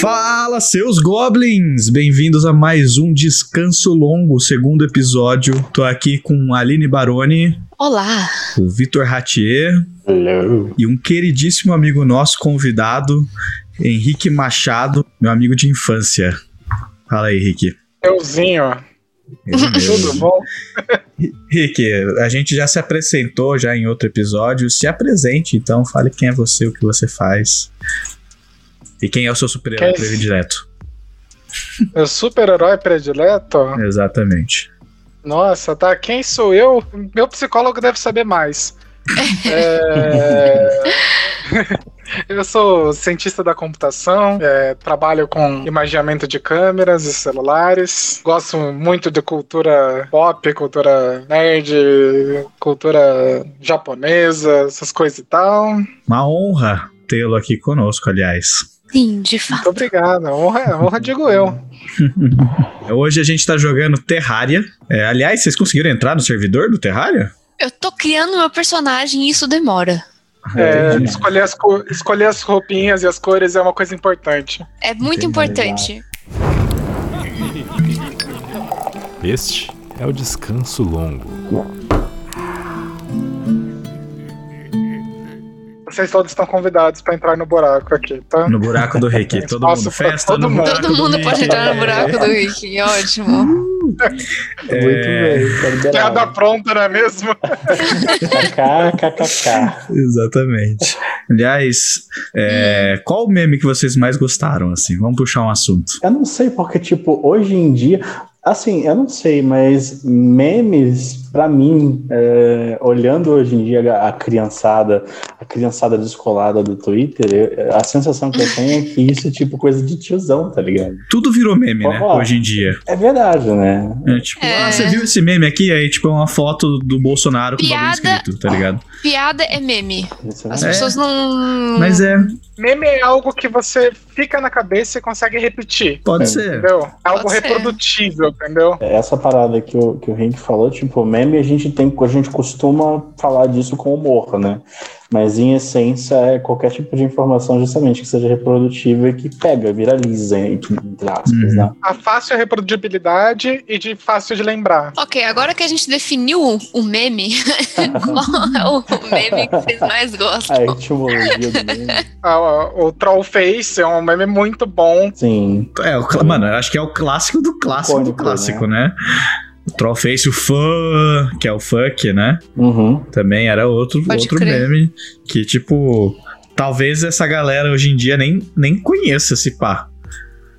Fala, seus goblins! Bem-vindos a mais um Descanso Longo, segundo episódio. Tô aqui com a Aline Baroni, Olá! o Vitor Ratier Hello. e um queridíssimo amigo nosso convidado, Henrique Machado, meu amigo de infância. Fala aí, Henrique. Euzinho, tudo bom? Henrique, a gente já se apresentou já em outro episódio. Se apresente, então. Fale quem é você, o que você faz. E quem é o seu super-herói Quem- predileto. Meu super-herói predileto? Exatamente. Nossa, tá. Quem sou eu? Meu psicólogo deve saber mais. É, eu sou cientista da computação, é, trabalho com imaginamento de câmeras e celulares. Gosto muito de cultura pop, cultura nerd, cultura japonesa, essas coisas e tal. Uma honra tê-lo aqui conosco, aliás. Sim, de fato. obrigado. Honra, honra digo eu. Hoje a gente tá jogando Terraria. É, aliás, vocês conseguiram entrar no servidor do Terraria? Eu tô criando meu personagem e isso demora. É, Entendi. escolher, as co- escolher as roupinhas e as cores é uma coisa importante. É muito Entendi. importante. Este é o descanso longo. Vocês todos estão convidados pra entrar no buraco aqui, tá? No buraco do Rick. Todo mundo festa todo no mundo. Todo do mundo pode entrar no buraco do Rick. Ótimo. É. Muito bem, tá Piada pronta, não é mesmo? KKKK. Exatamente. Aliás, é, qual o meme que vocês mais gostaram, assim? Vamos puxar um assunto. Eu não sei, porque, tipo, hoje em dia. Assim, eu não sei, mas memes, pra mim, é, olhando hoje em dia a, a criançada, a criançada descolada do Twitter, eu- a sensação que eu tenho é que isso é tipo coisa de tiozão, tá ligado? Tudo virou meme, né? Ó. Hoje em dia. É verdade, né? É, tipo, É. ah, você viu esse meme aqui? Aí, tipo, é uma foto do Bolsonaro com o bagulho Piada. escrito, tá ligado? Piada é meme. É As É. pessoas não. Mas é, Meme é algo que você fica na cabeça e consegue repetir. pode É. ser. Entendeu? É algo Pode ser. reprodutível, entendeu? Essa parada que o, que o Henrique falou, tipo, meme a gente tem, a gente costuma falar disso com humor, né? Mas em essência é qualquer tipo de informação justamente que seja reprodutível e que pega, viraliza, entre aspas, Uhum. né? A fácil reprodutibilidade e de fácil de lembrar. Ok, agora que a gente definiu o meme, qual é o meme que vocês mais A gostam? etimologia do meme. Ah, o Trollface é um meme muito bom. Sim. É, o, mano, eu acho que é o clássico do clássico do Icônico, clássico, né? O Trollface, o fã, que é o fuck, né? Uhum. Também era outro, Pode outro crer. meme que, tipo, talvez essa galera hoje em dia nem, nem conheça esse pá.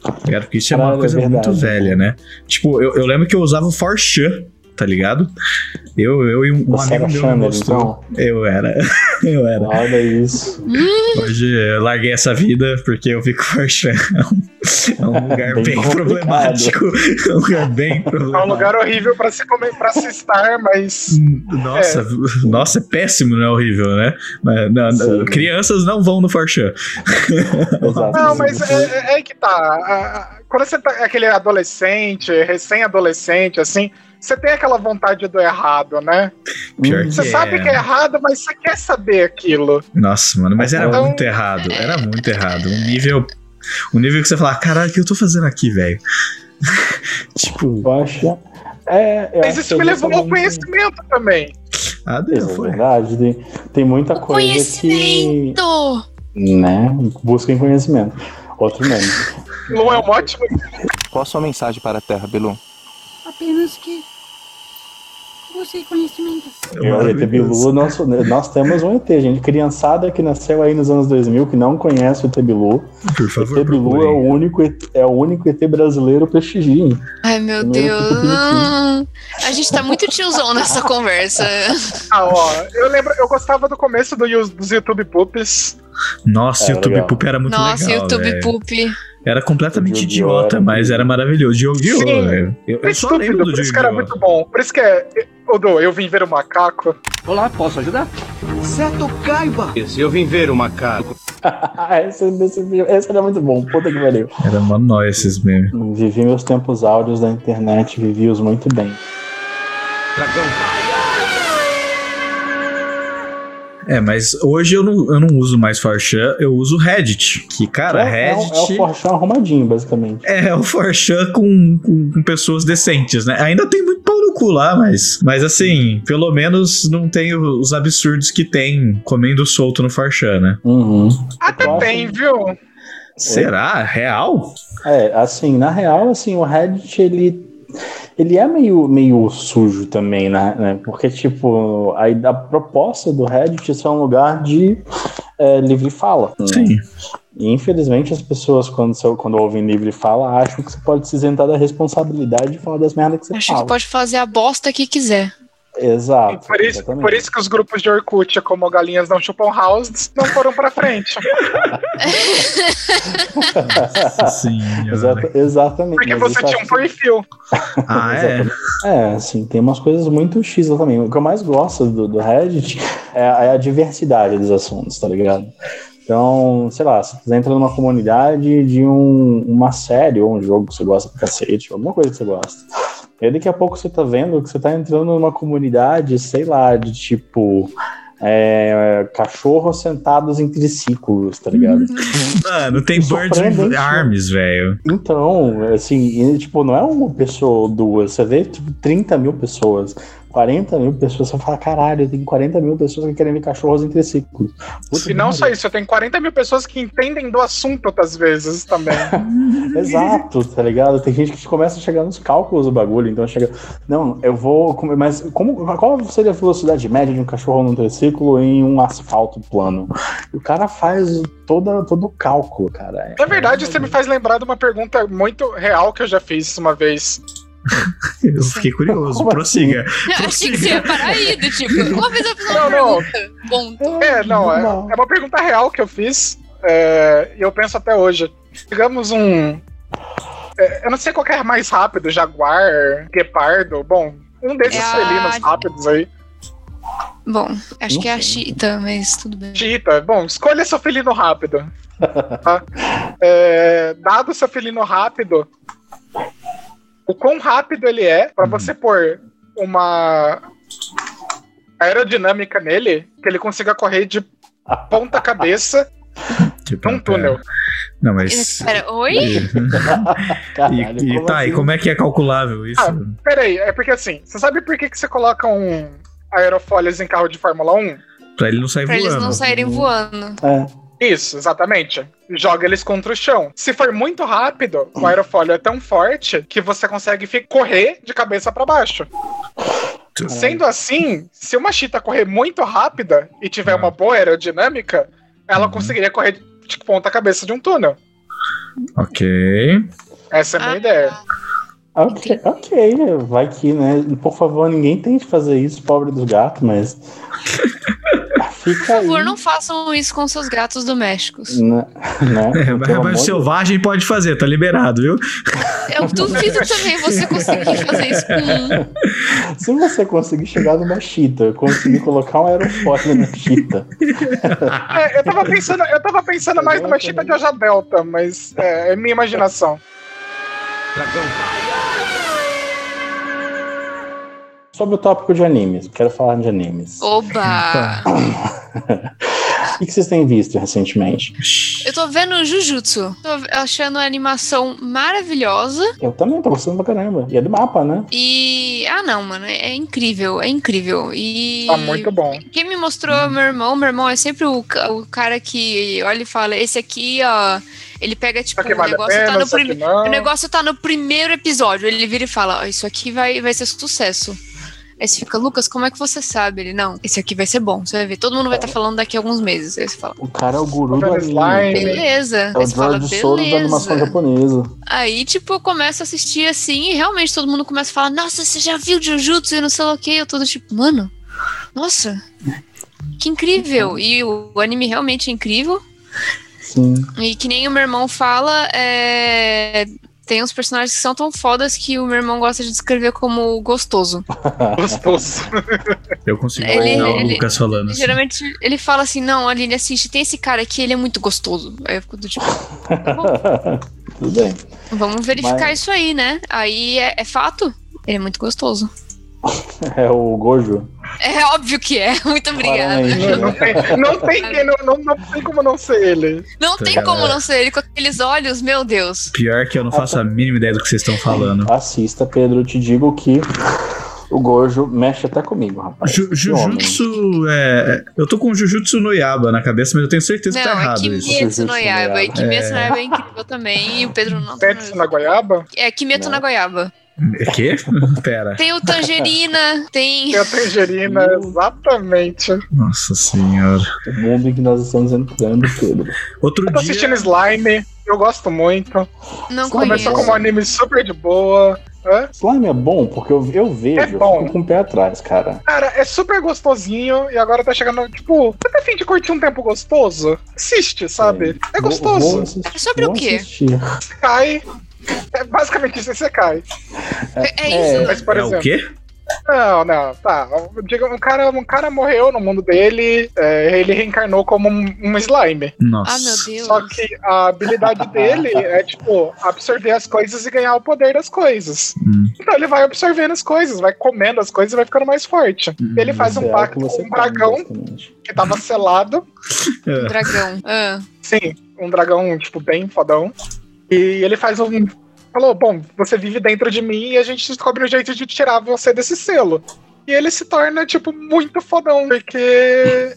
Tá? Porque isso é uma Caralho, é coisa muito verdade. velha, né? Tipo, eu, eu lembro que eu usava o Forchan, tá ligado? Eu, eu e um, um Você amigo era meu me Chandler, mostrou. então? Eu era. eu era. Olha isso. Hoje eu larguei essa vida porque eu vi que o Forchan é um, é um lugar Bem bem, problemático. É um lugar bem É um problemático. lugar horrível pra se, comer, pra se estar, mas. Nossa, nossa, é péssimo, não é horrível, né? Mas, não, não, crianças não vão no Forchan. Não, mas é, é- é aí que tá. Quando você tá aquele adolescente, recém-adolescente, assim, você tem aquela vontade do errado, né? Pior. Você que sabe é. que é errado, mas você quer saber aquilo. Nossa, mano, mas era Então- muito errado. Era muito errado. Um nível. Um nível que você fala, caralho, o que eu tô fazendo aqui, velho? tipo, Eu acho. É, eu Mas acho isso que me levou ao conhecimento também. ah, Isso Deus, é verdade. Tem, tem muita coisa que. Conhecimento! Né? Busquem conhecimento. Outro meme. Lu é um ótimo. Qual a sua mensagem para a Terra, Bilu? Apenas que busquei conhecimento. Eu, o ET Bilu, nós, nós temos um ET, gente. Criançada que nasceu aí nos anos 2000, que não conhece o ET Bilu. Por O favor, ET Bilu é o procurem. único, ET é o único ET brasileiro prestigiem. Ai, meu Meu Deus. A gente tá muito tiozão nessa conversa. Ah, ó, eu lembro, eu gostava do começo do, dos YouTube Poops. Nossa, É, YouTube legal. Poop era muito Nossa, legal. YouTube velho. Poop. Era completamente Yu-Gi-Oh! idiota, mas era maravilhoso. Yu-Gi-Oh! Eu, É eu só lembro do por isso que era Yu-Gi-Oh! muito bom. Por isso que é. Du, eu vim ver o macaco. Olá, posso ajudar? Certo, caiba! Esse eu vim ver o macaco. esse, era muito bom, puta que valeu. Era mó nóia esses memes. Vivi meus tempos áureos da internet, vivi-os muito bem. Dragão. É, mas hoje eu não, eu não uso mais Forchan, eu uso Reddit. Que, cara, é, é o- Reddit. é o Forchan arrumadinho, basicamente. É, o Forchan com, com, com pessoas decentes, né? Ainda tem muito pau no cu lá, mas, mas assim, pelo menos não tem o- os absurdos que tem comendo solto no Forchan, né? Uhum. Até tem, viu? Será? Real? É, assim, na real, assim, o Reddit, ele, ele é meio, meio sujo também, né? né? Porque, tipo, a, a proposta do Reddit é ser um lugar de é, livre fala. né? Sim. E, infelizmente, as pessoas, quando, você- quando ouvem livre fala, acham que você pode se isentar da responsabilidade de falar das merdas que você Acho fala. que pode fazer a bosta que quiser. Exato. Por isso, exatamente. por isso que os grupos de Orkut, como Galinhas Não Chupam House, não foram pra frente. Sim. Exata- exatamente. Porque você tinha um perfil. Ah, é? É, assim, tem umas coisas muito X lá também. O que eu mais gosto do, do Reddit é, a- é a diversidade dos assuntos, tá ligado? Então, sei lá, se você entra numa comunidade de um- uma série ou um jogo que você gosta pra cacete, alguma coisa que você gosta. E aí daqui a pouco você tá vendo que você tá entrando numa comunidade, sei lá, de tipo. é, cachorros sentados em triciclos, tá ligado? Mano, tem Birds with né? Arms, velho. Então, assim, e, tipo, não é uma pessoa ou duas, você vê, tipo, 30 mil pessoas, 40 mil pessoas, você fala, caralho, tem 40 mil pessoas que querem ver cachorros em triciclos. Puta E não só isso, eu tenho 40 mil pessoas que entendem do assunto outras vezes também. Exato, tá ligado? Tem gente que começa a chegar nos cálculos do bagulho, então chega, não, eu vou, mas como, qual seria a velocidade média de um cachorro num triciclo em um asfalto plano? O cara faz toda, todo o cálculo, cara. Na verdade, você me faz lembrar de uma pergunta muito real que eu já fiz uma vez. Eu fiquei curioso. Como Prossiga. Eu achei que você ia parar aí, do tipo, uma vez eu fiz uma Não, não. pergunta. Bom, É, não, é, é uma pergunta real que eu fiz é, e eu penso até hoje. Digamos um. é, eu não sei qual que é mais rápido, jaguar, guepardo, bom, um desses É a- felinos rápidos aí. bom, acho Não que é a. Cheetah, mas tudo bem. Cheetah, bom, escolha seu felino rápido. tá? É, dado seu felino rápido, o quão rápido ele é pra você pôr uma aerodinâmica nele que ele consiga correr de ponta cabeça Tipo, num túnel. Não, mas. Pera, oi? Caralho, E, e como tá, e assim? como é que é calculável isso? Ah, Peraí, é porque assim, você sabe por que, que você coloca um aerofólias em carro de Fórmula 1? Pra ele não sair Pra eles voando. não saírem voando. É. Isso, exatamente. Joga eles contra o chão. Se for muito rápido, o aerofólio é tão forte que você consegue correr de cabeça pra baixo. Sendo assim, se uma chita correr muito rápida e tiver uma boa aerodinâmica, ela conseguiria correr de ponta cabeça de um túnel. Ok. Essa é a minha Ah, ideia. Ok, ok, vai que, né? Por favor, ninguém tente fazer isso, pobre dos gatos, mas. Fica Por favor, aí. não façam isso com seus gatos domésticos. Né? né? É, mas selvagem pode fazer, tá liberado, viu? Eu duvido também você conseguir fazer isso com um. Se você conseguir chegar numa chita, conseguir colocar um aerofólio na chita. É, eu tava pensando, eu tava pensando mais numa chita de asa delta, mas é, é minha imaginação. Sobre o tópico de animes, quero falar de animes. Oba! O que vocês têm visto recentemente? Eu tô vendo Jujutsu. Tô achando a animação maravilhosa. Eu também tô gostando pra caramba. E é do mapa, né? E. Ah, não, mano. É incrível, é incrível. E. Tá muito bom. Quem me mostrou é meu irmão, meu irmão é sempre o, o cara que olha e fala: esse aqui, ó. Ele pega, tipo, o negócio tá pena, no aqui primeiro. não. O negócio tá no primeiro episódio. Ele vira e fala: Ó, Isso aqui vai, vai ser sucesso. Aí você fica, Lucas, como é que você sabe? Ele, não, esse aqui vai ser bom. Você vai ver, todo mundo vai estar falando daqui a alguns meses. Aí você fala, O cara é o guru do anime. slime. beleza. É Aí o você fala, George Soros da animação japonesa. Aí, tipo, eu começo a assistir assim e realmente todo mundo começa a falar, nossa, você já viu Jujutsu e não sei lá o que. Eu tô do tipo, mano, nossa, que incrível. E o, o anime realmente é incrível. Sim. E que nem o meu irmão fala, é, tem uns personagens que são tão fodas que o meu irmão gosta de descrever como gostoso. Gostoso. Eu consigo Ele- imaginar o ele- Lucas falando assim. Geralmente ele fala assim, não, Aline, assiste, tem esse cara aqui, ele é muito gostoso. Aí eu fico do tipo, Tudo bem. vamos verificar Mas- isso aí, né? Aí é, é fato, ele é muito gostoso. É o Gojo. É óbvio que é. Muito obrigada. Não, não tem, não, tem, quem- não, não, não tem como não ser ele. Não Tá tem como não ser ele com aqueles olhos, meu Deus. Pior que eu não faço a mínima ideia do que vocês estão falando. Assista, Pedro. Eu te digo que o Gojo mexe até comigo, rapaz. Ju- Que. Jujutsu é. Eu tô com Jujutsu no Yaba na cabeça, mas eu tenho certeza que tá Não, é errado isso. Kimetsu Jujutsu no no Yaiba. E. Kimetsu É. no Yaiba é incrível também. E o Pedro não tá. Pets na goiaba? É Kimetsu Não. na Goiaba. É quê? Pera. Tem o Tangerina, tem. Tem a tangerina, exatamente. Eu Nossa senhora. O mundo em que nós estamos entrando, Pedro. Outro tô dia. assistindo Slime, eu gosto muito. Não Começou conheço. como um anime super de boa. Hã? Slime é bom porque eu, eu vejo, É bom. eu fico com o pé atrás, cara. Cara, é super gostosinho e agora tá chegando, tipo, você tá afim de curtir um tempo gostoso? Assiste, sabe? É Vou- gostoso. vou assistir- É sobre o vou quê? assistir. É basicamente isso, você cai. É, é É. isso. Mas, por é exemplo. o quê? Não, não, tá. Um, cara, um cara morreu no mundo dele, é, ele reencarnou como um, um slime. Nossa. Ah, meu Deus. Só que a habilidade dele é, tipo, absorver as coisas e ganhar o poder das coisas. Hum. Então ele vai absorvendo as coisas, vai comendo as coisas e vai ficando mais forte. Hum, ele faz um é pacto com um dragão que tava selado. É. Dragão. Ah. Sim, um dragão, tipo, bem fodão. E ele faz um. Falou: Bom, você vive dentro de mim e a gente descobre um jeito de tirar você desse selo. E ele se torna, tipo, muito fodão, porque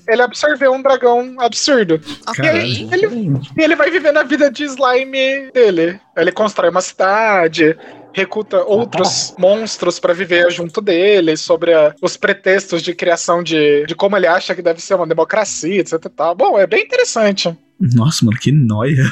ele absorveu um dragão absurdo. Ok. Caralho. Ele, e ele vai vivendo a vida de slime dele. Ele constrói uma cidade, recruta outros monstros pra viver junto dele, sobre a- os pretextos de criação de, de como ele acha que deve ser uma democracia, etc. e tal. Bom, é bem interessante. Nossa, mano, que noia.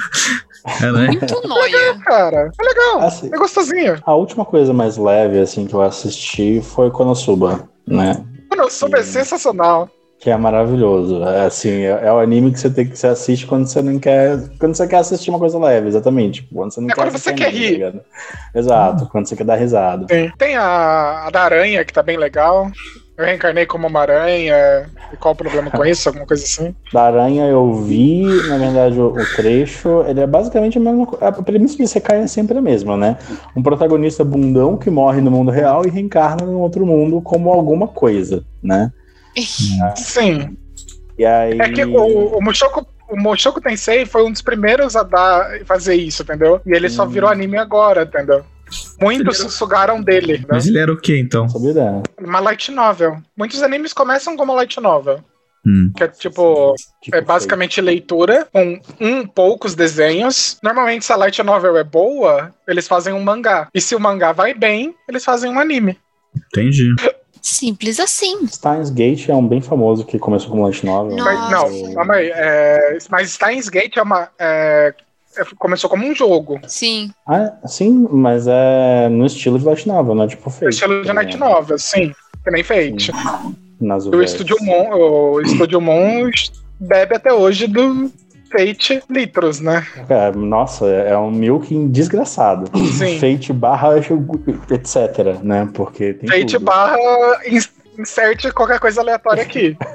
É, né? Muito noia. Cara, é legal. Assim, É gostosinho. a última coisa mais leve, assim, que eu assisti foi Konosuba, né? Mano, o Sub é sensacional. Que é maravilhoso. É, assim, é, é o anime que você tem que você assiste quando você não quer. Quando você quer assistir uma coisa leve, exatamente. Tipo, quando você não É quer quando você quer rir. tá? Exato, quando você quer dar risada. Sim. Tem a, a da aranha, que tá bem legal. Eu reencarnei como uma aranha. E qual o problema com isso? Alguma coisa assim. Da Aranha eu vi, na verdade, o, o trecho, ele é basicamente a mesma coisa. A premissa de Sekai é sempre a mesma, né? Um protagonista bundão que morre no mundo real e reencarna no outro mundo como alguma coisa, né? Sim. E aí. É que o, o Mushoku. O Mushoku Tensei foi um dos primeiros a dar, fazer isso, entendeu? E ele só Hum. virou anime agora, entendeu? Muitos se sugaram dele, né? Mas ele era o quê, então? Uma light novel. Muitos animes começam como light novel. Hum. Que é tipo, Tipo, é basicamente leitura com um poucos desenhos. Normalmente, se a light novel é boa, eles fazem um mangá. E se o mangá vai bem, eles fazem um anime. Entendi. Simples assim. Steins Gate é um bem famoso que começou como light novel. Nossa. Mas, não, calma aí. é, mas Steins Gate é uma. é, é- começou como um jogo. Sim. Ah, sim, mas é no estilo de light novel, não é tipo No feito. estilo de light novel, sim. Que nem Fate. Nas o Estúdio Mon, o Estúdio Mon bebe até hoje do Fate Litros, né? É, nossa, é um milking desgraçado. Sim. Fate barra etc, né? Porque tem Fate tudo. barra ins- inserte qualquer coisa aleatória aqui.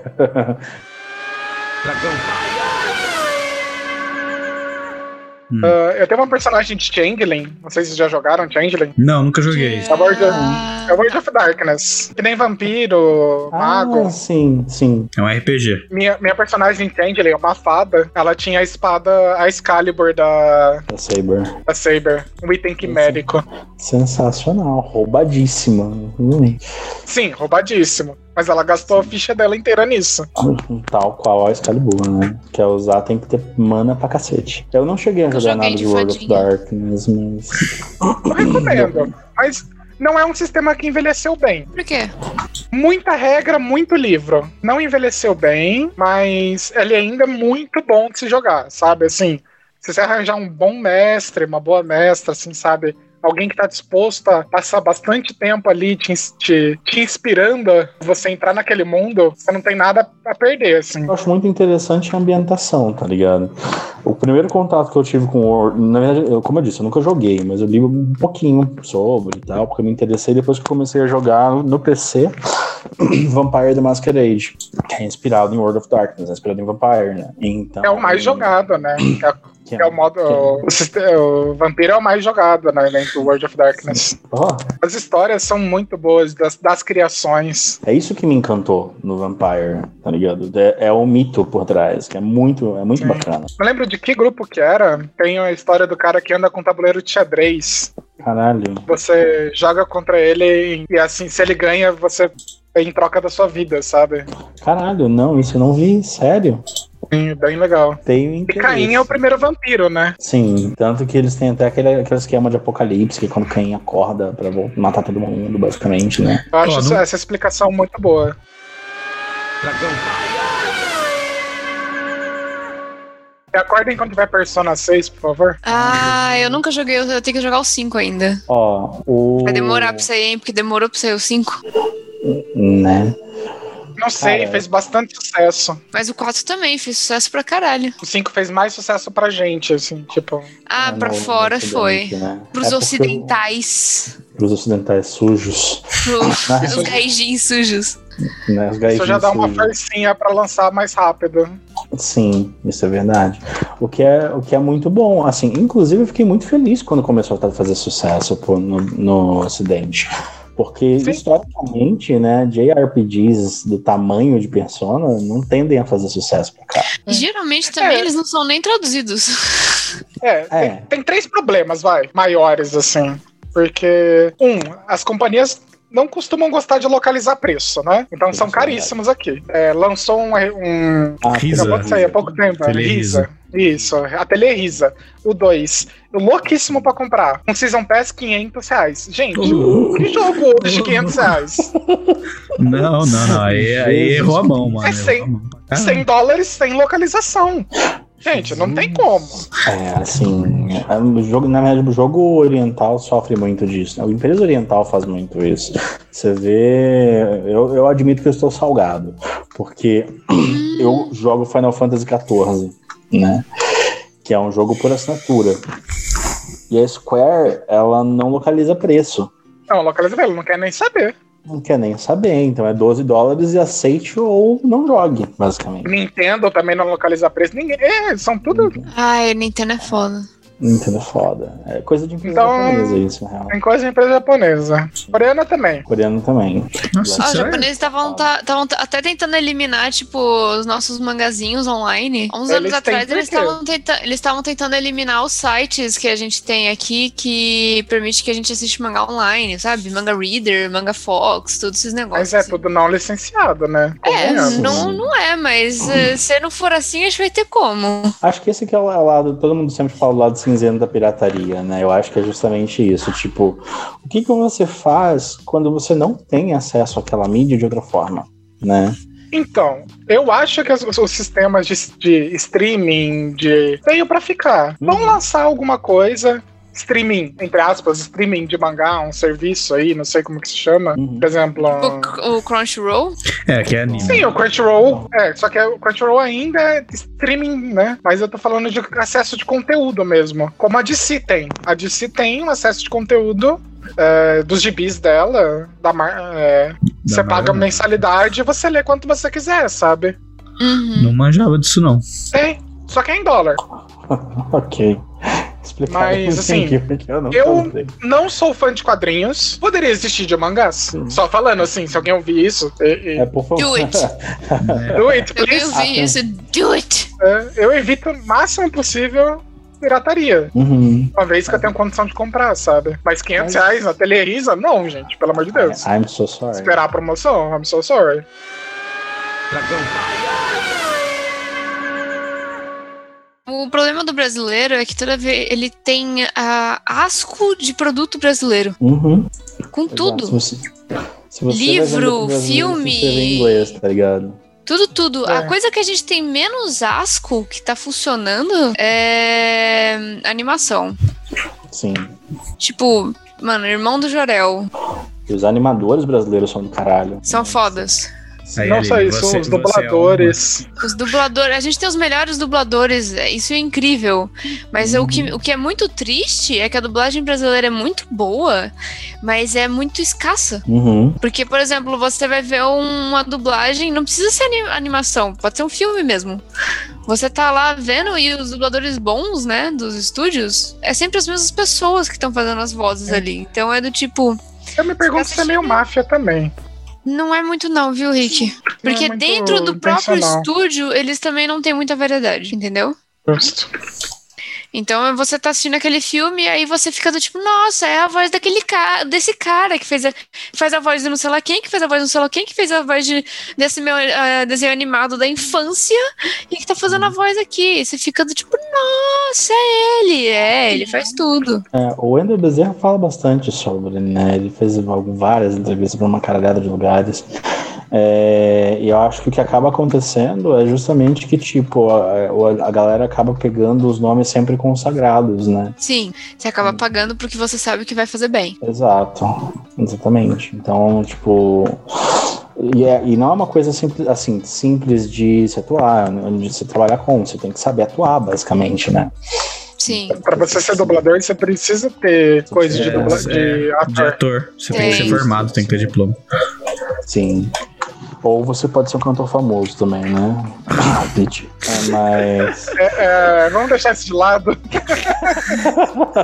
Ah, eu tenho uma personagem de Changeling. Não sei se vocês já jogaram Changeling. Não, nunca joguei. É World of, Ah, é World of Darkness. Que nem vampiro, mago. Ah, sim, sim. É um RPG. Minha, minha personagem Changeling é uma fada. Ela tinha a espada, a Excalibur da, Da Saber. da Saber. Um item quimérico. Sensacional, roubadíssima. Hum, Sim, roubadíssimo. Mas ela gastou a ficha dela inteira nisso. tal qual a Excalibur, né? Quer usar, tem que ter mana pra cacete. Eu não cheguei a jogar nada de de World of fadinha. Darkness, mas. Eu recomendo. Mas não é um sistema que envelheceu bem. por quê? Muita regra, muito livro. Não envelheceu bem, mas ele ainda é muito bom de se jogar, sabe? Assim, se você arranjar um bom mestre, uma boa mestra, assim, sabe? Alguém que tá disposto a passar bastante tempo ali te, te, te inspirando a você entrar naquele mundo, você não tem nada a perder, assim. Eu acho muito interessante a ambientação, tá ligado? O primeiro contato que eu tive com o World, na verdade, eu- como eu disse, eu nunca joguei, mas eu li um pouquinho sobre e tal, porque eu me interessei depois que eu comecei a jogar no PC Vampire the Masquerade, que é inspirado em World of Darkness, é inspirado em Vampire, né? Então, É o mais jogado, né? É- Que É o modo. O, siste- o Vampiro é o mais jogado, né? Dentro do World of Darkness. Ó, As histórias são muito boas das, das criações. é isso que me encantou no Vampire, tá ligado? É, é o mito por trás, que é muito, é muito Sim. bacana. Não lembro de que grupo que era. Tem a história do cara que anda com tabuleiro de xadrez. Caralho. Você joga contra ele e assim, se ele ganha, você tem em troca da sua vida, sabe? Caralho, não, isso eu não vi, sério. Sim, bem legal. Tenho E. Caim é o primeiro vampiro, né? Sim, tanto que eles têm até aquele, aquele esquema de apocalipse, que é quando Caim acorda pra matar todo mundo, basicamente, né? Eu acho essa explicação muito boa. Dragão. Acordem quando tiver Persona 6, por favor. Ah, eu nunca joguei, eu tenho que jogar o 5 ainda. Ó, o. Vai demorar pra sair, hein? Porque demorou pra sair o 5. Né? Não sei, fez bastante sucesso. Mas o 4 também fez sucesso pra caralho. O 5 fez mais sucesso pra gente, assim, tipo. Ah, no- pra no fora Ocidente, foi. Né? Pros É porque ocidentais. o- Pros ocidentais sujos. Pros os gaijins sujos. Né? Os Isso já dá uma forcinha pra lançar mais rápido. Sim, isso é verdade. O que é, o que é muito bom. Assim, inclusive eu fiquei muito feliz quando começou a fazer sucesso pô, no, no Ocidente. Porque, Sim. historicamente, né, JRPGs do tamanho de Persona não tendem a fazer sucesso pra cá. E geralmente também É. eles não são nem traduzidos. É, É. Tem, tem três problemas, vai, maiores, assim. Porque, um, as companhias não costumam gostar de localizar preço, né? Então são é caríssimos aqui. É, lançou um, um Ah, Risa. acabou de sair há pouco tempo, Ateliê Risa. Isso, Ateliê Risa. O 2. Louquíssimo pra comprar. Um Season Pass, 500 reais. Gente, que jogo de 500 reais? Não, não, não. Aí, aí errou a mão, mano. É sem- errou a mão. Ah, 100 dólares sem localização. Gente, não tem como. É, assim, é, o jogo, na verdade, o jogo oriental sofre muito disso. Né? O Empresa Oriental faz muito isso. Você vê. Eu, eu admito que eu estou salgado, porque eu jogo Final Fantasy XIV, né? Que é um jogo por assinatura. E a Square, ela não localiza preço. Não, localiza ele, não quer nem saber. Não quer nem saber, então é 12 dólares e aceite ou não jogue, basicamente. Nintendo também não localiza preço. Ninguém. É, são tudo. Ai, Nintendo é foda. Nintendo é foda. É coisa de empresa Então- japonesa isso, na real. Tem coisa de empresa japonesa. Coreana também. Coreano também. Nossa, Ah, os japoneses estavam até tentando eliminar, tipo, os nossos mangazinhos online. Há uns Eles anos atrás, eles estavam tenta tentando eliminar os sites que a gente tem aqui que permite que a gente assiste mangá online, sabe? Manga Reader, Manga Fox, todos esses negócios. Mas é assim. tudo não licenciado, né? É, não, não é, mas eh, se não for assim, a gente vai ter como. Acho que esse que é o lado, todo mundo sempre fala do lado cinzento da pirataria, né? Eu acho que é justamente isso. Tipo, o que, que você faz quando você não tem acesso àquela mídia de outra forma, né? Então, eu acho que os, os sistemas de, de streaming de veio pra ficar. Vão Uhum. lançar alguma coisa. Streaming, entre aspas, streaming de mangá, um serviço aí, não sei como que se chama. Uhum. Por exemplo. O, o Crunchyroll? É, que é anime. Sim, o Crunchyroll. É, só que o Crunchyroll ainda é streaming, né? Mas eu tô falando de acesso de conteúdo mesmo. Como a DC tem. A DC tem um acesso de conteúdo é, dos gibis dela. Da mar, é, você Marvel. paga mensalidade e você lê quanto você quiser, sabe? Uhum. Não manjava disso, não. Tem. Só que é em dólar. ok. Explicar Mas, assim, porque eu não eu-. Não sou fã de quadrinhos. Poderia existir de mangás. Só falando assim, se alguém ouvir isso. e- e- É, por favor. Do it. É, do it, Eu please. vi isso, do it! É, eu evito o máximo possível pirataria. Uhum. Uma vez que eu tenho condição de comprar, sabe? Mas 500 reais na Telerisa? Não, gente, pelo amor de Deus. I'm so sorry. Esperar a promoção? I'm so sorry. Dragão. O problema do brasileiro é que toda vez ele tem ah, asco de produto brasileiro. Uhum. Com tudo. Se você, se você Livro, filme. Você vê inglês, tá ligado? Tudo, tudo. É. A coisa que a gente tem menos asco que tá funcionando é animação. Sim. Tipo, mano, Irmão do Jorel. E os animadores brasileiros são do caralho. São fodas. Aí, Não Aline, só isso, você- os é dubladores. Os dubladores, a gente tem os melhores dubladores, é, isso é incrível. Mas o, que, o que é muito triste é que a dublagem brasileira é muito boa, mas é muito escassa. Uhum. Porque, por exemplo, você vai ver uma dublagem, não precisa ser ani- animação, pode ser um filme mesmo. Você tá lá vendo e os dubladores bons, né, dos estúdios, é sempre as mesmas pessoas que estão fazendo as vozes ali. Então é do tipo, Eu me pergunto se é meio máfia também. Não é muito não, viu, Rick? Porque muito dentro do próprio estúdio, eles também não têm muita variedade, entendeu? Justo. Então você tá assistindo aquele filme e aí você fica do tipo, nossa, é a voz daquele cara, desse cara que fez a, faz a voz de não sei lá quem, que fez a voz de não sei lá quem, que fez a voz de, desse meu eh, desenho animado da infância e que tá fazendo a voz aqui. Você fica do tipo, nossa, é ele, é, ele faz tudo. É, o Wendel Bezerra fala bastante sobre, né? Ele fez várias entrevistas para uma caralhada de lugares. É, e eu acho que o que acaba acontecendo é justamente que, tipo, a, a galera acaba pegando os nomes sempre consagrados, né? Sim, você acaba pagando porque você sabe que vai fazer bem. Exato, exatamente. Então, tipo. E, é- e não é uma coisa simples, assim, simples de se atuar, de se trabalhar com. Você tem que saber atuar, basicamente, né? Sim. Pra você ser dublador, você precisa ter coisa de, dubla, é, de de ator. ator. Você tem que ser Tem. formado, tem que ter diploma. Sim. Ou você pode ser um cantor famoso também, né? Ah, Pitch. É, mas. É, é, vamos deixar isso de lado.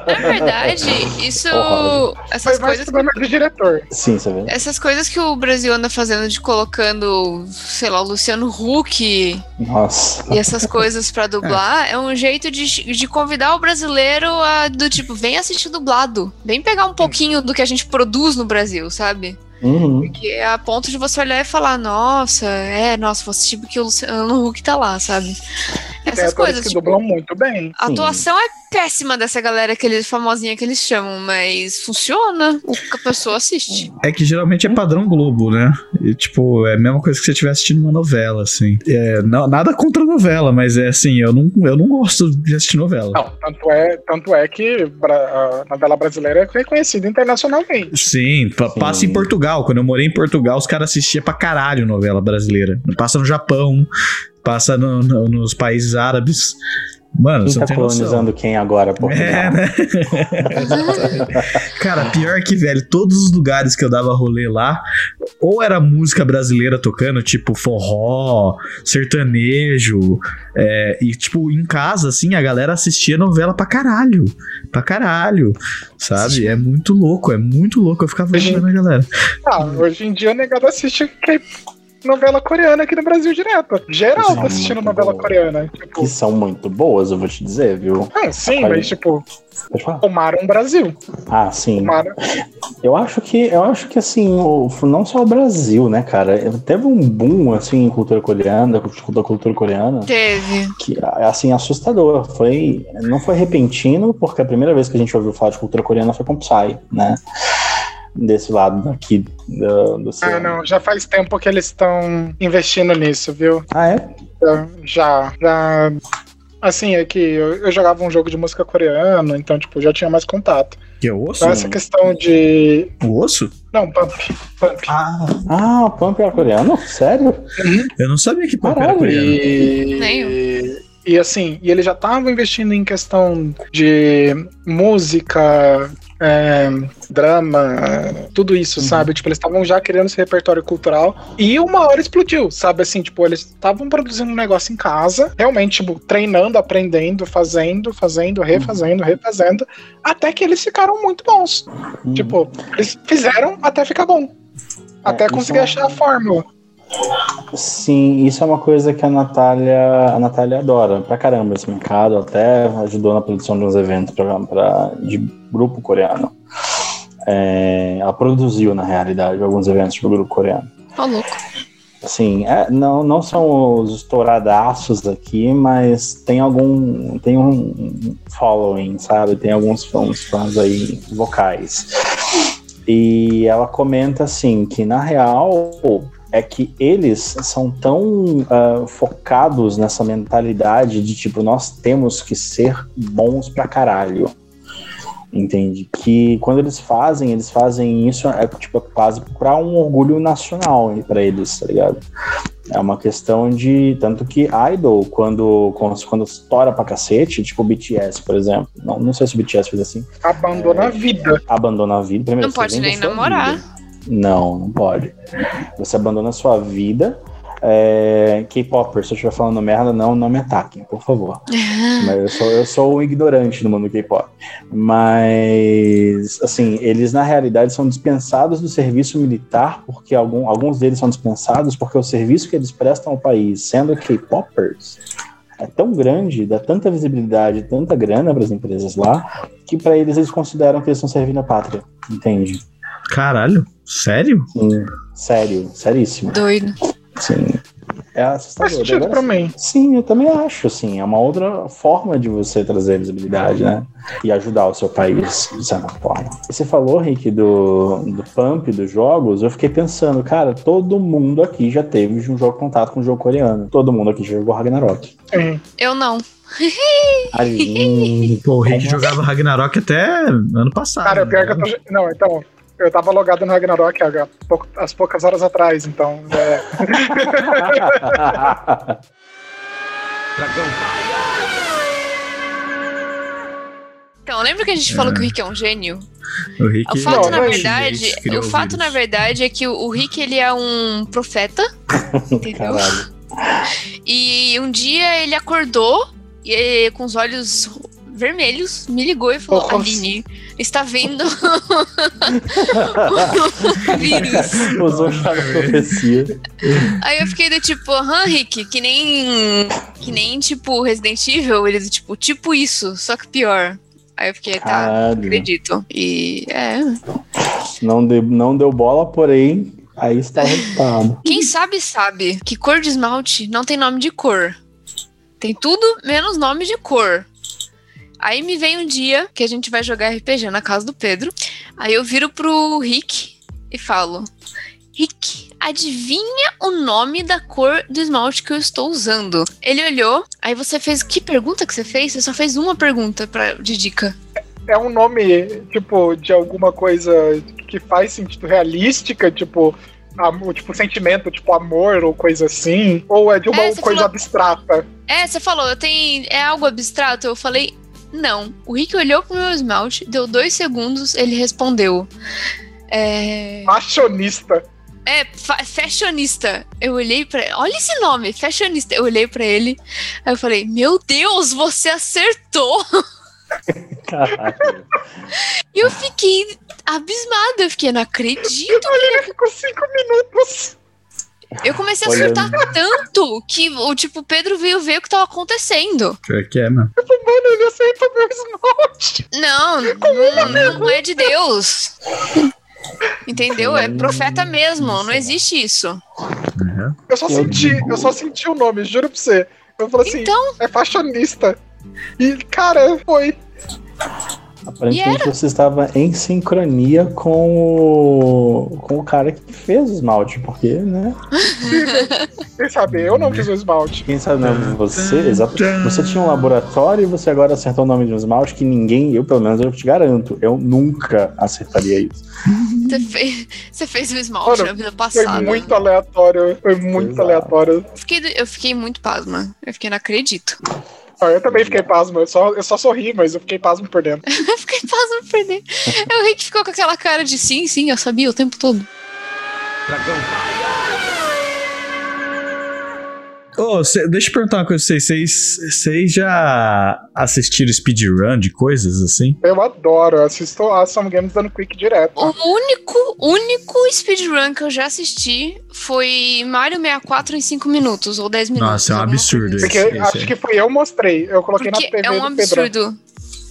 Na verdade, isso. Porra. Essas Foi coisas. problema de diretor. Sim, você vê. Essas coisas que o Brasil anda fazendo de colocando, sei lá, o Luciano Huck Nossa. e essas coisas pra dublar, é. um jeito de, de convidar o brasileiro a do tipo, vem assistir dublado. Vem pegar um pouquinho do que a gente produz no Brasil, sabe? Uhum. Que é a ponto de você olhar e falar, nossa, é, nossa, vou assistir porque o Luciano Huck tá lá, sabe? Tem Essas atores coisas, que tipo, dublam muito bem. a atuação é péssima dessa galera que eles, famosinha que eles chamam, mas funciona, o que a pessoa assiste. É que geralmente é padrão Globo, né? E, tipo, é a mesma coisa que você estivesse assistindo uma novela, assim. É, não- nada contra novela, mas é assim, eu não, eu não gosto de assistir novela. Não, tanto é, tanto é que a novela brasileira é reconhecida internacionalmente. Sim, pa- passa em Portugal. Quando eu morei em Portugal, os caras assistiam pra caralho novela brasileira. Passa no Japão, passa no- no- nos países árabes. Mano, Quem você tá colonizando quem agora, Portugal? É, né? Cara, pior que, velho, todos os lugares que eu dava rolê lá, ou era música brasileira tocando, tipo forró, sertanejo, é, e tipo, em casa, assim, a galera assistia novela pra caralho. Pra caralho, sabe? É muito louco, é muito louco. Eu ficava vendo a galera. Ah, hoje em dia o negado assiste K- novela coreana aqui no Brasil direto. Geral tá assistindo novela boas. coreana. Tipo, Que são muito boas, eu vou te dizer, viu? não, sim, mas tipo, tomaram o Brasil. Ah, sim. Tomaram. Eu acho que, eu acho que assim, o- não só o Brasil, né, cara? Teve um boom, assim, em cultura coreana, da cultura coreana, Teve. que, assim, assustador. Foi, não foi repentino, porque a primeira vez que a gente ouviu falar de cultura coreana foi com Psy, né? Desse lado daqui do, do Ah, não, já faz tempo que eles estão investindo nisso, viu? Ah, é? Já, já. Assim, é que eu, eu jogava um jogo de música coreano, então, tipo, já tinha mais contato. Que é osso? Então, essa questão de. O osso? Não, Pump. Pump. Ah, Ah, o Pump era coreano? Sério? eu não sabia que era Caralho. coreano. E, Nem e assim, e ele já tava investindo em questão de música, é, drama, tudo isso, sabe? Tipo, eles estavam já criando esse repertório cultural e uma hora explodiu, sabe? Assim, tipo, eles estavam produzindo um negócio em casa, realmente, tipo, treinando, aprendendo, fazendo, fazendo, refazendo, refazendo, até que eles ficaram muito bons. Hum. Tipo, eles fizeram até ficar bom. Até isso conseguir é- achar a fórmula. Sim, isso é uma coisa que a Natália, a Natália adora pra caramba esse mercado, até ajudou na produção de uns eventos pra, pra- de grupo coreano. É, ela produziu, na realidade, alguns eventos de grupo coreano. Ó, louco. Assim, é, não, não são os estouradaços aqui, mas tem algum. tem um following, sabe? Tem alguns fãs, fãs aí vocais. E ela comenta assim que na real é que eles são tão ah, focados nessa mentalidade de tipo, nós temos que ser bons pra caralho. entende? Que quando eles fazem, eles fazem isso é tipo quase para um orgulho nacional para eles, tá ligado? É uma questão de tanto que Idol quando quando, quando estoura pra cacete, tipo o BTS, por exemplo. Não, não sei se o BTS fez assim. Abandona a vida. Abandona a vida. Primeiro, Não pode nem namorar. vida. Não, não pode. Você abandona a sua vida. É, K-Popper, se eu estiver falando merda, não, não me ataquem, por favor. Mas eu sou, eu sou um ignorante do mundo K-pop. Mas, assim, eles na realidade são dispensados do serviço militar, porque algum, alguns deles são dispensados porque o serviço que eles prestam ao país, sendo K-Poppers, é tão grande, dá tanta visibilidade, tanta grana para as empresas lá, que para eles eles consideram que eles estão servindo a pátria, entende? Caralho, sério? Sim, sério, seríssimo. Doido. Sim. É Faz assustador. sentido Agora, pra mim. Sim, eu também acho, assim, é uma outra forma de você trazer visibilidade, né? E ajudar o seu país, de certa forma. Você falou, Rick, do, do pump dos jogos, eu fiquei pensando, cara, todo mundo aqui já teve um jogo contato com um jogo coreano. Todo mundo aqui já jogou Ragnarok. Sim. Eu não. Ali, Pô, o Rick jogava Ragnarok até ano passado. Cara, o pior que eu né? tô. Não, então. Eu tava logado no Ragnarok há pouco- às poucas horas atrás, então. é, Então, lembra que a gente falou que o Rick é um gênio? O Rick O fato, Não, na verdade, o fato, na verdade, é que o, Rick, ele é um profeta, entendeu? Caralho. E um dia ele acordou e com os olhos vermelhos, me ligou e falou: Nossa. Aline, está vendo o vírus. Usou chave de profecia. Aí eu fiquei do tipo, aham, Rick, que nem. Que nem tipo Resident Evil, ele do tipo, tipo isso, só que pior. Aí eu fiquei, tá, Caralho. acredito. E é. Não deu, não deu bola, porém, aí está o resultado. Quem sabe, sabe que cor de esmalte não tem nome de cor. Tem tudo menos nome de cor. Aí me vem um dia que a gente vai jogar RPG na casa do Pedro. Aí eu viro pro Rick e falo: Rick, adivinha o nome da cor do esmalte que eu estou usando? Ele olhou, aí você fez. Que pergunta que você fez? Você só fez uma pergunta pra, de dica. é um nome, tipo, de alguma coisa que faz sentido realística, tipo. Amor, tipo, sentimento, tipo amor ou coisa assim? Ou é de uma É, coisa falou- abstrata? É, você falou, tenho. É algo abstrato? Eu falei, não. O Rick olhou pro meu esmalte, deu dois segundos, ele respondeu. É. Fashionista. É, fa- fashionista. Eu olhei pra Olha esse nome, fashionista. Eu olhei pra ele, aí eu falei, meu Deus, você acertou! Caralho. E eu fiquei abismada, eu fiquei, não acredito. Ele ficou cinco minutos. Eu comecei a Olhando. surtar tanto que o tipo, Pedro veio ver o que tava acontecendo. Pior que é, mano. Mano, ele acertou meu esmalte. Não, não, não é de Deus. Entendeu? É profeta mesmo, não existe isso. Uhum. Eu só senti, eu só senti o nome, juro pra você. Eu falei assim, Então, é fashionista. E, cara, foi. Aparentemente você estava em sincronia com o, com o cara que fez o esmalte, porque, né? Quem sabe, eu não fiz o esmalte. Quem sabe não é você, exato. Você tinha um laboratório e você agora acertou o nome de um esmalte que ninguém, eu pelo menos eu te garanto, eu nunca acertaria isso. você fez, você fez o esmalte Mano, na vida Foi passada. muito aleatório. Foi muito Exato. aleatório. Eu fiquei, eu fiquei muito pasma. Eu fiquei, não acredito. Ah, eu também fiquei pasmo. Eu só, eu só sorri, mas eu fiquei pasmo por dentro. Eu fiquei pasma por perder. Aí o Rick ficou com aquela cara de sim, sim, eu sabia o tempo todo. Ô, cê- deixa eu perguntar uma coisa pra vocês. Vocês, já assistiram speedrun de coisas assim? Eu adoro. Eu assisto a Some Games dando quick direto. O único, único speedrun que eu já assisti foi Mario 64 em 5 minutos, ou 10 minutos. Nossa, é um absurdo coisa Porque esse- acho que fui eu mostrei. Eu coloquei Porque na TV é um do Pedro. absurdo.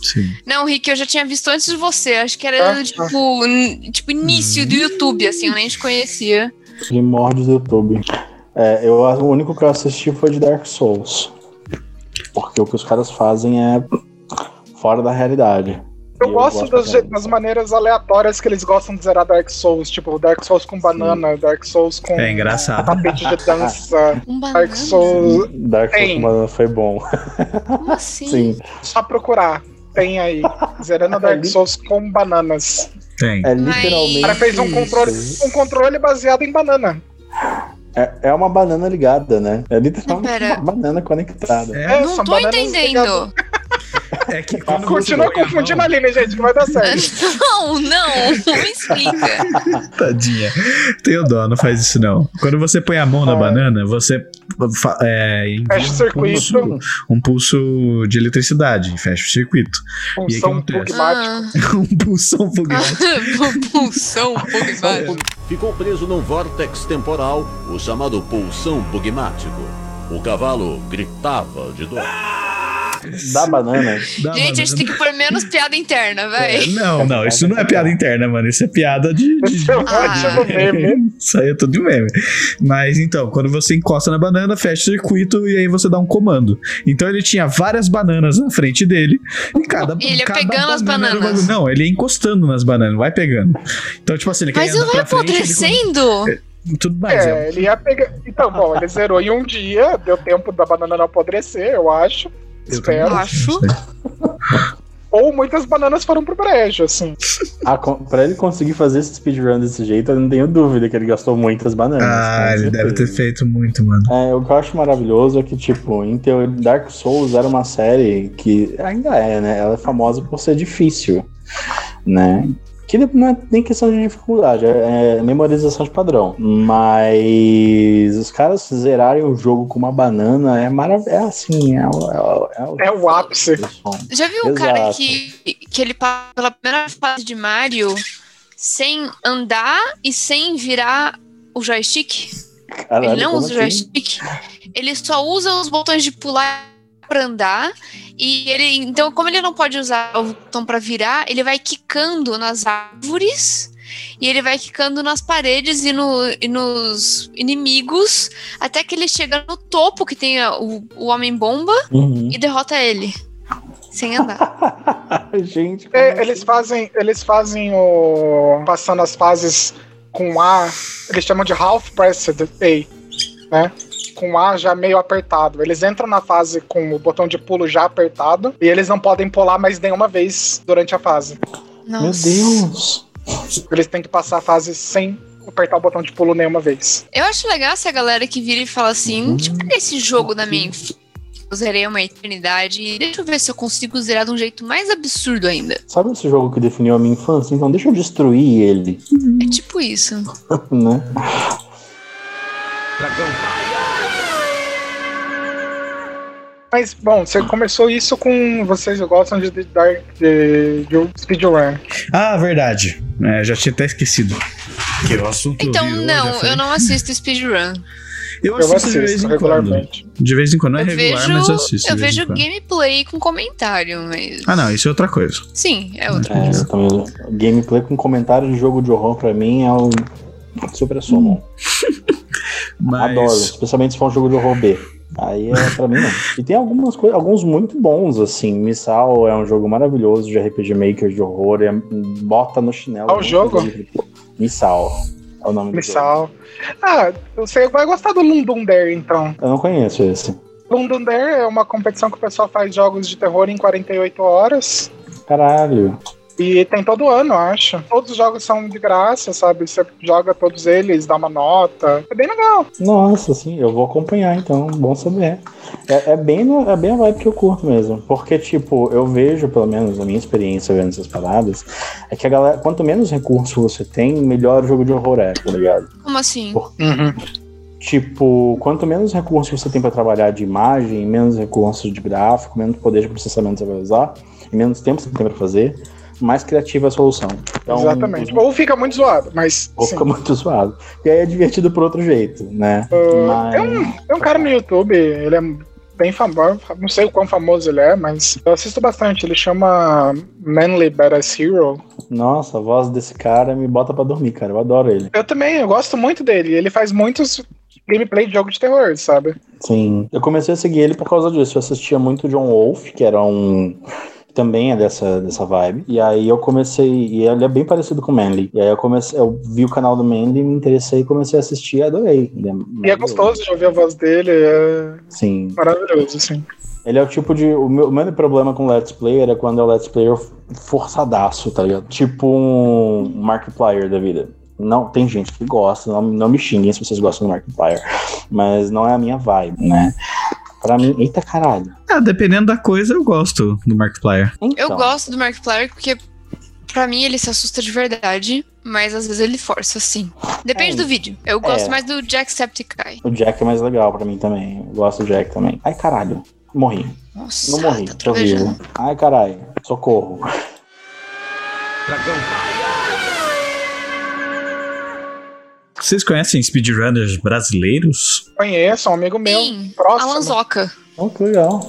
Sim. Não, Rick, eu já tinha visto antes de você. Acho que era, Ah, tipo, n- tipo, início do YouTube, assim, eu nem te conhecia. Primórdios do YouTube. É, eu, o único que eu assisti foi de Dark Souls. Porque o que os caras fazem é fora da realidade. Eu E gosto pra das, das maneiras aleatórias que eles gostam de zerar Dark Souls. Tipo, Dark Souls com banana, Dark Souls com É engraçado. tapete de dança. Um banana. Dark Souls. Dark Souls Tem. mano, foi bom. Como assim? Sim. Só procurar. tem aí. Zerando Dark Souls com bananas. Tem. É literalmente. O cara fez um controle, um controle baseado em banana. É, é uma banana ligada, né? É literalmente Pera. uma banana conectada. É, É, Não tô entendendo. é que quando você Continua confundindo a Aline, gente, que vai dar certo. Não, não, não me explica. Tadinha. Tenho dó, não faz isso não. Quando você põe a mão na É. banana, você é, Fecha o um circuito, pulso, um pulso de eletricidade, fecha o circuito. E aí, acontece? pragmática. um pulsão foguete. Ah, pulsão bugmático. Ficou preso num vórtex temporal, o chamado pulsão bugmático. O cavalo gritava de dor. Da banana. Da Gente, a gente banana. tem que pôr menos piada interna, É, véi. não, não, isso não é piada interna, mano. Isso é piada de. de- Isso é Ah. ótimo meme. Isso aí é tudo de meme. Mas então, quando você encosta na banana, fecha o circuito e aí você dá um comando. Então ele tinha várias bananas na frente dele e cada. E ele ia cada pegando as banana um bananas. Não, ele ia encostando nas bananas, vai pegando. Então, tipo assim, ele Mas não andar vai ele- apodrecendo? Tudo mais. É, É, ele ia pegar. Então, bom, ele zerou em um dia, deu tempo da banana não apodrecer, eu acho. Eu Espero. Acho. Ou muitas bananas foram pro brejo, assim. Ah, com- pra ele conseguir fazer esse speedrun desse jeito, eu não tenho dúvida que ele gastou muitas bananas. Ah, ele deve ter feito muito, mano. É, o que eu acho maravilhoso é que, tipo, em teoria, Dark Souls era uma série que ainda é, né? Ela é famosa por ser difícil, né? Que não é nem questão de dificuldade, é, é memorização de padrão. Mas os caras zerarem o jogo com uma banana é maravilhoso. É assim, é, o- é, o- é, o- É o ápice. Já viu o cara Exato. que, que ele passa pela primeira fase de Mario sem andar e sem virar o joystick? Caralho, ele não usa o assim? joystick. Ele só usa os botões de pular pra andar. E ele. Então, como ele não pode usar o botão pra virar, ele vai quicando nas árvores. E ele vai quicando nas paredes e, no- e nos inimigos. Até que ele chega no topo, que tem o, o Homem-Bomba, Uhum. e derrota ele. Sem andar. Gente, É, eles fazem. Eles fazem o. Passando as fases com A. Eles chamam de half pressed A, né? Com A já meio apertado. Eles entram na fase com o botão de pulo já apertado. E eles não podem pular mais nenhuma vez durante a fase. Meu Nossa. Deus! Eles têm que passar a fase sem apertar o botão de pulo nenhuma vez. Eu acho legal se a galera que vira e fala assim: deixa eu pegar esse jogo da minha infância. Eu zerei uma eternidade e deixa eu ver se eu consigo zerar de um jeito mais absurdo ainda. Sabe esse jogo que definiu a minha infância? Então deixa eu destruir ele, É tipo isso. né? Mas, bom, você começou isso com. Vocês gostam de, de, de, de speedrun. Ah, verdade. É, já tinha até esquecido. Que o assunto Então, não, eu não assisto speedrun. Eu Eu assisto de vez em quando. regularmente. De vez em quando. Não é Eu regular, vejo, mas eu assisto. eu vejo quando. gameplay com comentário, mas. Ah, não, isso é outra coisa. Sim, é outra É, coisa. Gameplay com comentário de jogo de horror pra mim é o super summon. Mas. Adoro, especialmente se for um jogo de horror B. Aí é pra mim não. E tem algumas coisas, alguns muito bons, assim. Missal é um jogo maravilhoso de RPG Maker de horror. É, bota no chinelo. Qual jogo? Missal. É o nome do jogo. Missal. Ah, você vai gostar do Lundum Dare, então. Eu não conheço esse. Lundum Dare é uma competição que o pessoal faz jogos de terror em 48 horas. Caralho. E tem todo ano, eu acho. Todos os jogos são de graça, sabe? Você joga todos eles, dá uma nota. É bem legal. Nossa, sim, eu vou acompanhar então, bom saber. É, é bem, é bem a vibe que eu curto mesmo. Porque, tipo, eu vejo, pelo menos a minha experiência vendo essas paradas, é que a galera, quanto menos recurso você tem, melhor o jogo de horror é, tá ligado? Como assim? Tipo, quanto menos recurso você tem pra trabalhar de imagem, menos recursos de gráfico, menos poder de processamento você vai usar, e menos tempo você tem pra fazer, mais criativa é a solução. Então, Exatamente. Ou fica muito zoado, mas. Ou sim. fica muito zoado. E aí é divertido por outro jeito, né? Mas... Tem um, tem um cara no YouTube, ele é bem famoso, não sei o quão famoso ele é, mas eu assisto bastante. Ele chama Manly Badass Hero. Nossa, a voz desse cara me bota pra dormir, cara. Eu adoro ele. Eu também, eu gosto muito dele. Ele faz muitos gameplay de jogo de terror, sabe? Sim. Eu comecei a seguir ele por causa disso. Eu assistia muito John Wolf, que era um. Também é dessa, dessa vibe. E aí eu comecei. E ele é bem parecido com o Manly. E aí eu comecei. Eu vi o canal do Manly, me interessei, comecei a assistir e adorei. Ele E é gostoso de ouvir a voz dele, é Sim. maravilhoso, assim. Ele é o tipo de. O meu, o meu problema com Let's Player é quando é o Let's Player forçadaço, tá ligado? Tipo um Markiplier da vida. Não, tem gente que gosta, não, não me xinguem se vocês gostam do Markiplier. Mas não é a minha vibe, né? Pra mim, eita caralho. Ah, dependendo da coisa, eu gosto do Markiplier. Eu Então, gosto do Markiplier porque, pra mim, ele se assusta de verdade, mas às vezes ele força, sim. Depende É. do vídeo. Eu gosto É. mais do Jacksepticeye. O Jack é mais legal pra mim também. Eu gosto do Jack também. Ai caralho, morri. Nossa, Não morri, tá tô vivo. Ai caralho, socorro. Vocês conhecem speedrunners brasileiros? Conheço, um amigo meu. Sim, próximo. Alanzoca. Oh, que legal.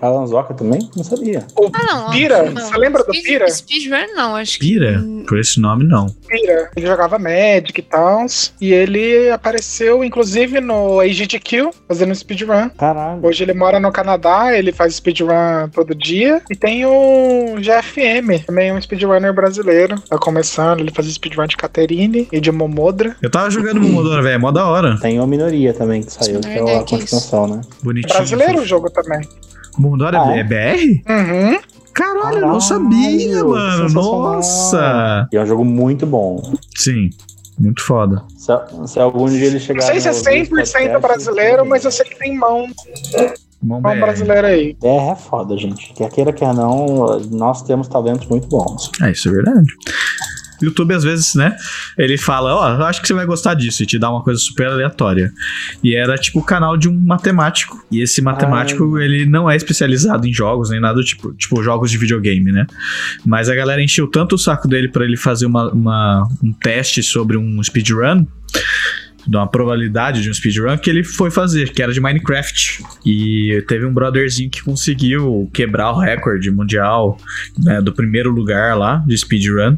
Alanzoca também? Não sabia. O Ah, não. Pira, não. você lembra do Speed- Pira? Speedrun, não, acho que. Pira? Por esse nome, não. Pira. Ele jogava Magic e tal. E ele apareceu, inclusive, no AGDQ, fazendo speedrun. Caralho. Hoje ele mora no Canadá, ele faz speedrun todo dia. E tem o GFM, também um speedrunner brasileiro. Tá começando, ele faz speedrun de Caterine e de Momodra. Eu tava jogando Momodora, velho, é mó da hora. Tem uma minoria também que saiu, que é Merda, a que continuação, né? Bonitinho. Brasileiro o jogo também. Momodora Ah, é é? BR? Uhum. Caralho, eu não sabia, mano. Nossa. E é um jogo muito bom. Sim, muito foda. Se, se algum dia ele chegar. Não sei se é no ouvir esse 100% podcast, brasileiro, mas eu sei que tem mão, Mão mão BR. brasileira aí. É, é foda, gente. Quer queira, quer não, nós temos talentos muito bons. É, isso é verdade. YouTube, às vezes, né? Ele fala, ó, eu acho que você vai gostar disso e te dá uma coisa super aleatória. E era tipo o canal de um matemático. E esse matemático, ele não é especializado em jogos, nem nada do tipo, tipo jogos de videogame, né? Mas a galera encheu tanto o saco dele pra ele fazer uma, uma- um teste sobre um speedrun. De uma probabilidade de um speedrun que ele foi fazer, que era de Minecraft. E teve um brotherzinho que conseguiu quebrar o recorde mundial né, do primeiro lugar lá de speedrun.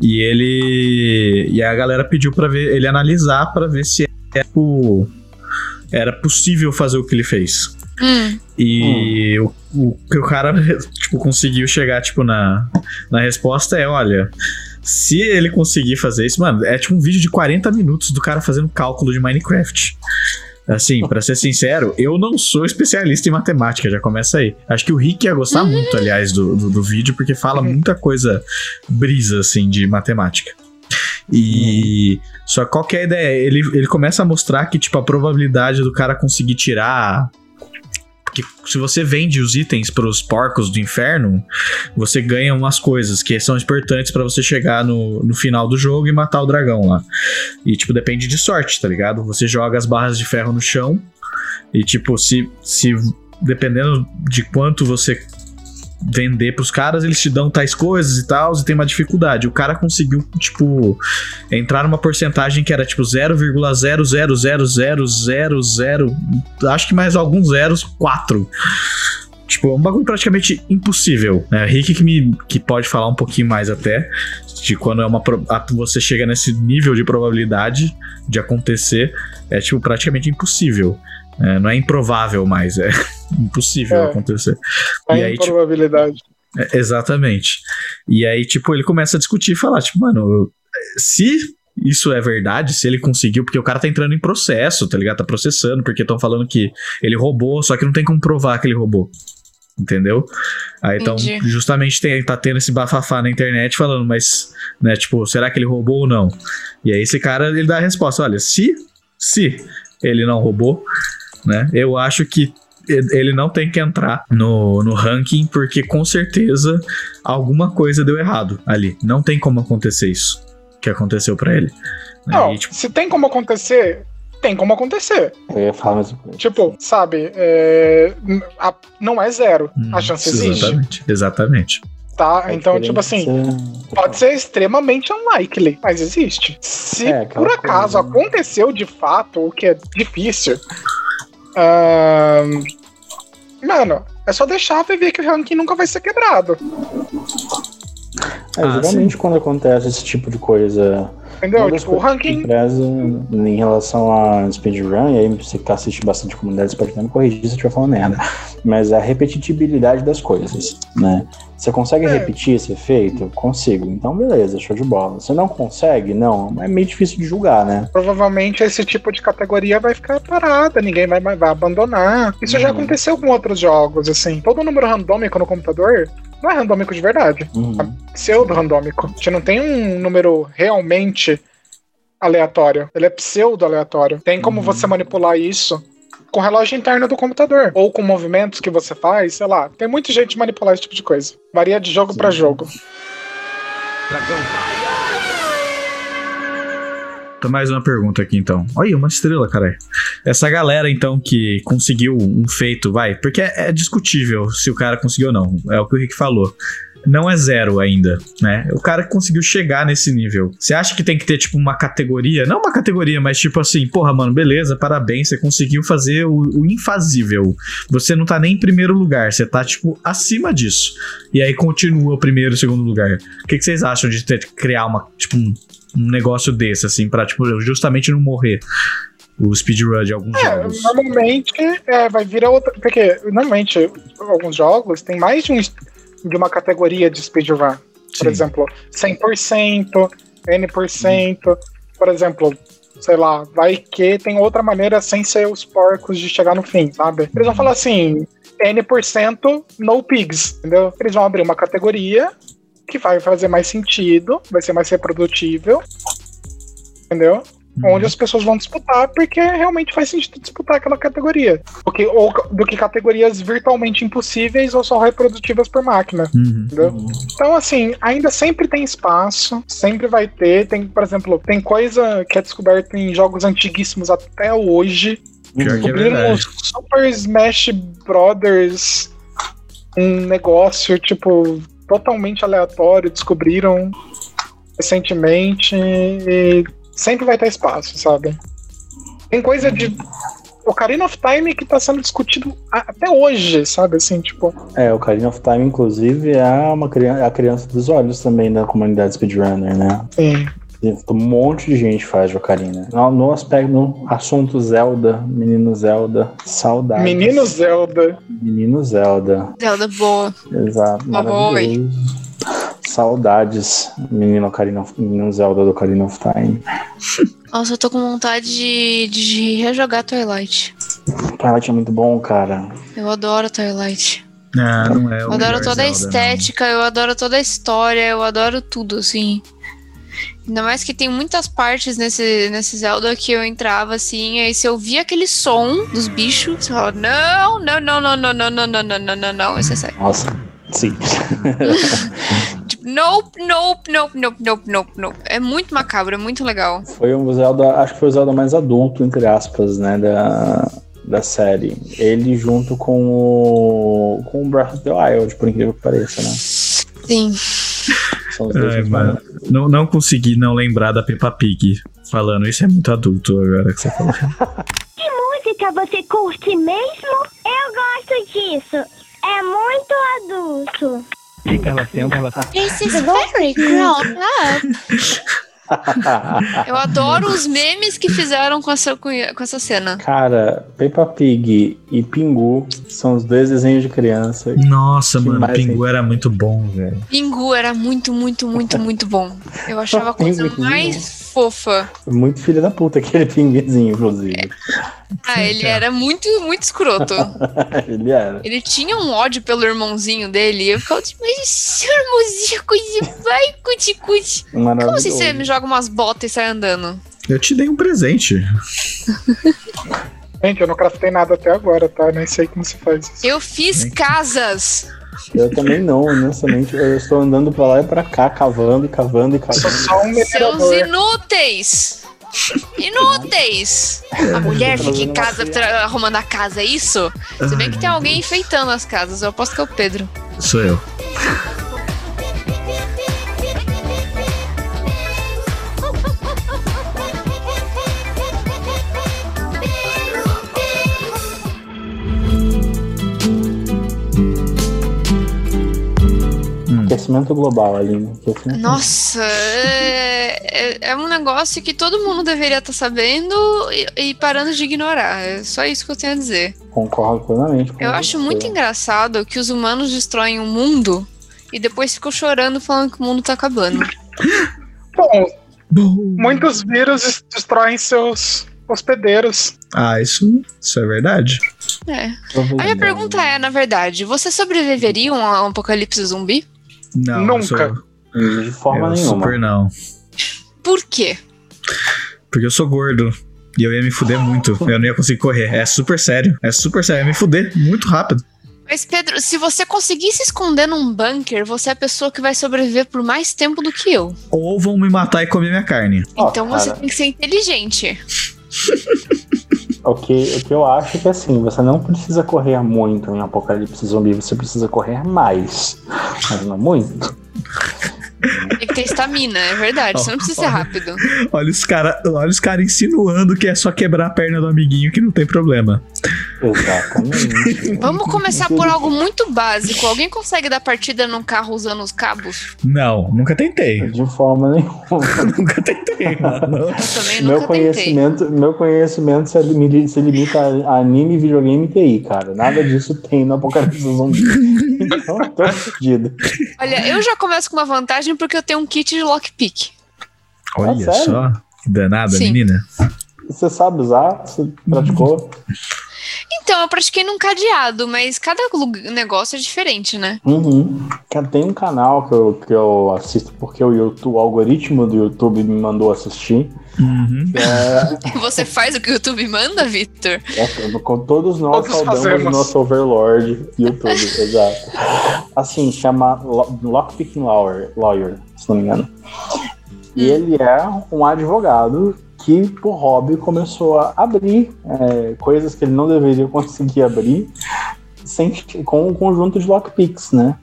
E ele. E a galera pediu pra ver ele analisar pra ver se era, era possível fazer o que ele fez. Hum, E o, o que o cara tipo, conseguiu chegar tipo, na, na resposta é: olha, se ele conseguir fazer isso, mano, é tipo um vídeo de 40 minutos do cara fazendo cálculo de Minecraft. Assim, pra ser sincero, eu não sou especialista em matemática, já começa aí. Acho que o Rick ia gostar muito, aliás, do, do, do vídeo, porque fala muita coisa brisa, assim, de matemática. E. Só que qual que é a ideia? Ele, ele começa a mostrar que, tipo, a probabilidade do cara conseguir tirar porque se você vende os itens pros porcos do inferno, você ganha umas coisas que são importantes pra você chegar no, no final do jogo e matar o dragão lá. E, tipo, depende de sorte, tá ligado? Você joga as barras de ferro no chão e, tipo, se, se dependendo de quanto você vender pros caras, eles te dão tais coisas e tal, e tem uma dificuldade. O cara conseguiu, tipo, entrar numa porcentagem que era tipo 0,0000000, acho que mais alguns zeros, 4. Tipo, é um bagulho praticamente impossível. Né? Rick que, me, que pode falar um pouquinho mais até de quando é uma você chega nesse nível de probabilidade de acontecer, é tipo praticamente impossível. É, não é improvável mais, é impossível É. acontecer. Tem E aí, tipo, probabilidade. é, exatamente. E aí, tipo, ele começa a discutir e falar, tipo, mano, se isso é verdade, se ele conseguiu, porque o cara tá entrando em processo, tá ligado? Tá processando, porque estão falando que ele roubou, só que não tem como provar que ele roubou. Entendeu? Aí então, justamente tem, tá tendo esse bafafá na internet falando, mas, né, tipo, será que ele roubou ou não? E aí esse cara, ele dá a resposta, olha, se, se ele não roubou, né, eu acho que ele não tem que entrar no, no ranking, porque com certeza alguma coisa deu errado ali. Não tem como acontecer isso que aconteceu pra ele. né? Não, E, tipo, se tem como acontecer, tem como acontecer. Eu ia falar mesmo. Tipo, sabe, é, a- não é zero. hum, a chance existe. Exatamente, exatamente. Tá? É então, tipo assim, ser- pode ser extremamente unlikely, mas existe. Se É, por acaso coisa, né? aconteceu de fato, o que é difícil, ahn, mano, é só deixar pra ver que o ranking nunca vai ser quebrado. É, Ah, geralmente quando acontece esse tipo de coisa Entendeu? Tipo, o ranking. preza em relação a speedrun, e aí você que assiste bastante comunidade, você pode até me corrigir se eu estiver falando merda, mas a repetitibilidade das coisas, né? Você consegue É. repetir esse efeito? Consigo. Então, beleza, show de bola. Você não consegue? Não. É meio difícil de julgar, né? Provavelmente esse tipo de categoria vai ficar parada, ninguém vai, vai abandonar. Isso já Uhum. aconteceu com outros jogos, assim. Todo número randômico no computador não é randômico de verdade. Uhum. pseudo-randômico. A gente não tem um número realmente aleatório. Ele é pseudo-aleatório. Tem como você manipular isso com o relógio interno do computador. Ou com movimentos que você faz, sei lá. Tem muita jeito de manipular esse tipo de coisa. Varia de jogo pra jogo. Então, mais uma pergunta aqui, então. Olha, uma estrela, caralho. Essa galera, então, que conseguiu um feito, vai, porque é, é discutível se o cara conseguiu ou não. É o que o Rick falou. Não é zero ainda, né? O cara que conseguiu chegar nesse nível. Você acha que tem que ter, tipo, uma categoria? Não uma categoria, mas tipo assim, porra, mano, beleza, parabéns, você conseguiu fazer o, o infazível. Você não tá nem em primeiro lugar, você tá, tipo, acima disso. E aí continua o primeiro e segundo lugar. O que, que vocês acham de ter, criar uma, tipo, um, um negócio desse, assim, pra, tipo, justamente não morrer o speedrun de alguns É, jogos? normalmente é, vai virar outra. Porque normalmente alguns jogos tem mais de, um, de uma categoria de speedrun. Por exemplo, 100%, N%. Por exemplo, sei lá, vai que tem outra maneira sem ser os porcos de chegar no fim, sabe? Eles vão falar assim: N% no pigs, entendeu? Eles vão abrir uma categoria que vai fazer mais sentido, vai ser mais reprodutível, entendeu? Uhum. Onde as pessoas vão disputar, porque realmente faz sentido disputar aquela categoria. Do que, ou, do que categorias virtualmente impossíveis ou só reprodutivas por máquina. Uhum. Entendeu? Então, assim, ainda sempre tem espaço, sempre vai ter. Tem, por exemplo, tem coisa que é descoberta em jogos antiguíssimos até hoje. É Descobriram o Super Smash Brothers, um negócio, tipo, totalmente aleatório, descobriram recentemente e sempre vai ter espaço, sabe? Tem coisa de Ocarina of Time que tá sendo discutido até hoje, sabe? Assim, tipo, É, o Ocarina of Time, inclusive, é uma criança, a criança dos olhos também da comunidade speedrunner, né? sim. Um monte de gente faz de Ocarina. No, no aspecto, no assunto Zelda, menino Zelda, saudades. Menino Zelda. Menino Zelda, Zelda boa. exato. Uma boa, maravilhoso. Saudades, menino, Ocarina of, menino Zelda do Ocarina of Time. Nossa, eu tô com vontade de, de rejogar Twilight. Twilight é muito bom, cara. Eu adoro Twilight. Ah, não é o Eu adoro toda a Zelda, estética, eu adoro toda a história, eu adoro tudo, assim. Ainda mais que tem muitas partes nesse, nesse Zelda que eu entrava assim, aí se eu via aquele som dos bichos, você falava, não, não, não, não, não, não, não, não, não, não, não, não, isso é sério. Nossa, sim. Tipo, nope, nope, nope, nope, nope, nope, nope. É muito macabro, é muito legal. Foi um Zelda, acho que foi o Zelda mais adulto, entre aspas, né, da, da série. Ele junto com o, com o Breath of the Wild, por incrível que pareça, né? Sim. São os dois Ai, mano, não, não consegui não lembrar da Peppa Pig falando. Isso é muito adulto agora que você falou. Que música você curte mesmo? Eu gosto disso. É muito adulto. Ela senta, ela This is very grown up. Eu adoro os memes que fizeram com essa, com essa cena. Cara, Peppa Pig e Pingu são os dois desenhos de criança. Nossa, mano, Pingu era muito bom, velho. Pingu era muito, muito, muito, muito bom. Eu achava a coisa mais fofa. Muito filho da puta aquele pinguizinho, inclusive. Ah, ele era muito, muito escroto. Ele era. Ele tinha um ódio pelo irmãozinho dele. E eu ficava tipo, mas seu irmãozinho, coisa vai, cuti, cuti. Como Maravilhoso. assim você me joga umas botas e sai andando? Eu te dei um presente. Gente, eu não craftei nada até agora, tá? Nem sei como se faz isso. Eu fiz casas. Eu também não, honestamente. Eu estou andando pra lá e pra cá, cavando e cavando e Sou cavando. só um Seus inúteis. Inúteis! A mulher fica em casa arrumando a casa, é isso? Se bem que tem alguém enfeitando as casas, eu aposto que é o Pedro. Sou eu. Aquecimento global ali, né? Aquecimento- Nossa, é, é- é um negócio que todo mundo deveria estar sabendo e, e parando de ignorar. É só isso que eu tenho a dizer. Concordo plenamente. com Eu acho você. muito engraçado que os humanos destroem o mundo e depois ficam chorando falando que o mundo tá acabando. Bom, muitos vírus des- destroem seus hospedeiros. Ah, isso, isso é verdade. É. A minha pergunta é, na verdade, você sobreviveria a um apocalipse zumbi? Não, Nunca. Sou, De forma eu nenhuma. super não. Por quê? Porque eu sou gordo. E eu ia me fuder muito. Eu não ia conseguir correr. É super sério. É super sério. Eu ia me fuder muito rápido. Mas, Pedro, se você conseguir se esconder num bunker, você é a pessoa que vai sobreviver por mais tempo do que eu. Ou vão me matar e comer minha carne. Então você tem que ser inteligente. O que, o que eu acho é que assim, você não precisa correr muito em Apocalipse Zumbi, você precisa correr mais. Mas não muito. Tem que ter estamina, é verdade. Você não precisa ser rápido. Olha os caras olha os cara insinuando que é só quebrar a perna do amiguinho que não tem problema. Exatamente. Vamos começar por algo muito básico. Alguém consegue dar partida num carro usando os cabos? Não, nunca tentei. De forma nenhuma. nunca tentei, mano. Eu também Meu nunca tentei. conhecimento, meu conhecimento se limita, se limita a anime, videogame e TI, cara. Nada disso tem no Apocalipse Zumbi. Então, tô fudido. Olha, eu já começo com uma vantagem porque eu tenho um kit de lockpick. Olha sério? só. Que danada, Sim. menina. Você sabe usar? Você praticou? Então, eu pratiquei num cadeado, mas cada negócio é diferente, né? Uhum. Tem um canal que eu, que eu assisto porque o, YouTube, o algoritmo do YouTube me mandou assistir. Uhum. É, Você faz o que o YouTube manda, Victor? É, com todos nós Todos saudamos o nosso Overlord YouTube, exato. Assim, chama Lo- Lockpicking Lawyer, Lawyer, se não me engano. E ele é um advogado que, por hobby, começou a abrir é, coisas que ele não deveria conseguir abrir sem, com um conjunto de lockpicks, né?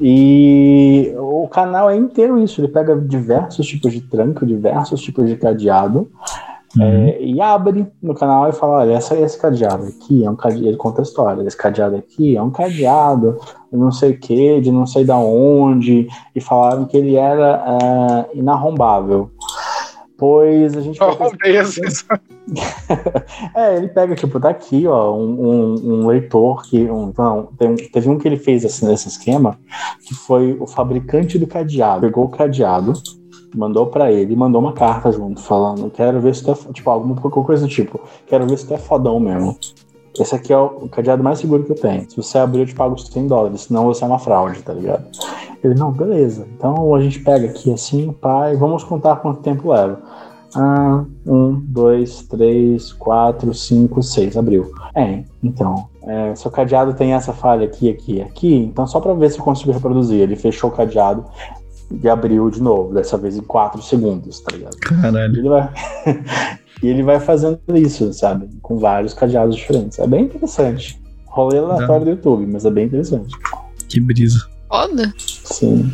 E o canal é inteiro isso, ele pega diversos tipos de tranco, diversos tipos de cadeado, é, e abre no canal e fala: olha, essa, esse cadeado aqui é um cadeado. Ele conta a história: esse cadeado aqui é um cadeado de não sei o que, de não sei da onde, e falaram que ele era é, inarrombável. Pois a gente. Roubei esses. É, ele pega, tipo, tá aqui, ó, um, um- um leitor que. Um, não, tem teve um que ele fez assim nesse esquema, que foi o fabricante do cadeado. Pegou o cadeado, mandou pra ele mandou uma carta junto, falando: quero ver se tu é. fo-" Tipo, alguma coisa do tipo, quero ver se tu é fodão mesmo. Esse aqui é o o cadeado mais seguro que eu tenho. Se você abrir, eu te pago os 100 dólares, senão você é uma fraude, tá ligado? Ele, não, beleza. Então a gente pega aqui assim, pai, vamos contar quanto tempo leva. Ah, um, dois, três, quatro, cinco, seis. Abriu. É, então. é, seu cadeado tem essa falha aqui, aqui, aqui. Então, só pra ver se eu consigo reproduzir. Ele fechou o cadeado e abriu de novo, dessa vez em quatro segundos, tá ligado? Caralho. Ele vai. e ele vai fazendo isso, sabe? Com vários cadeados diferentes. É bem interessante. Rolê aleatório do YouTube, mas é bem interessante. Que brisa. Foda. Sim.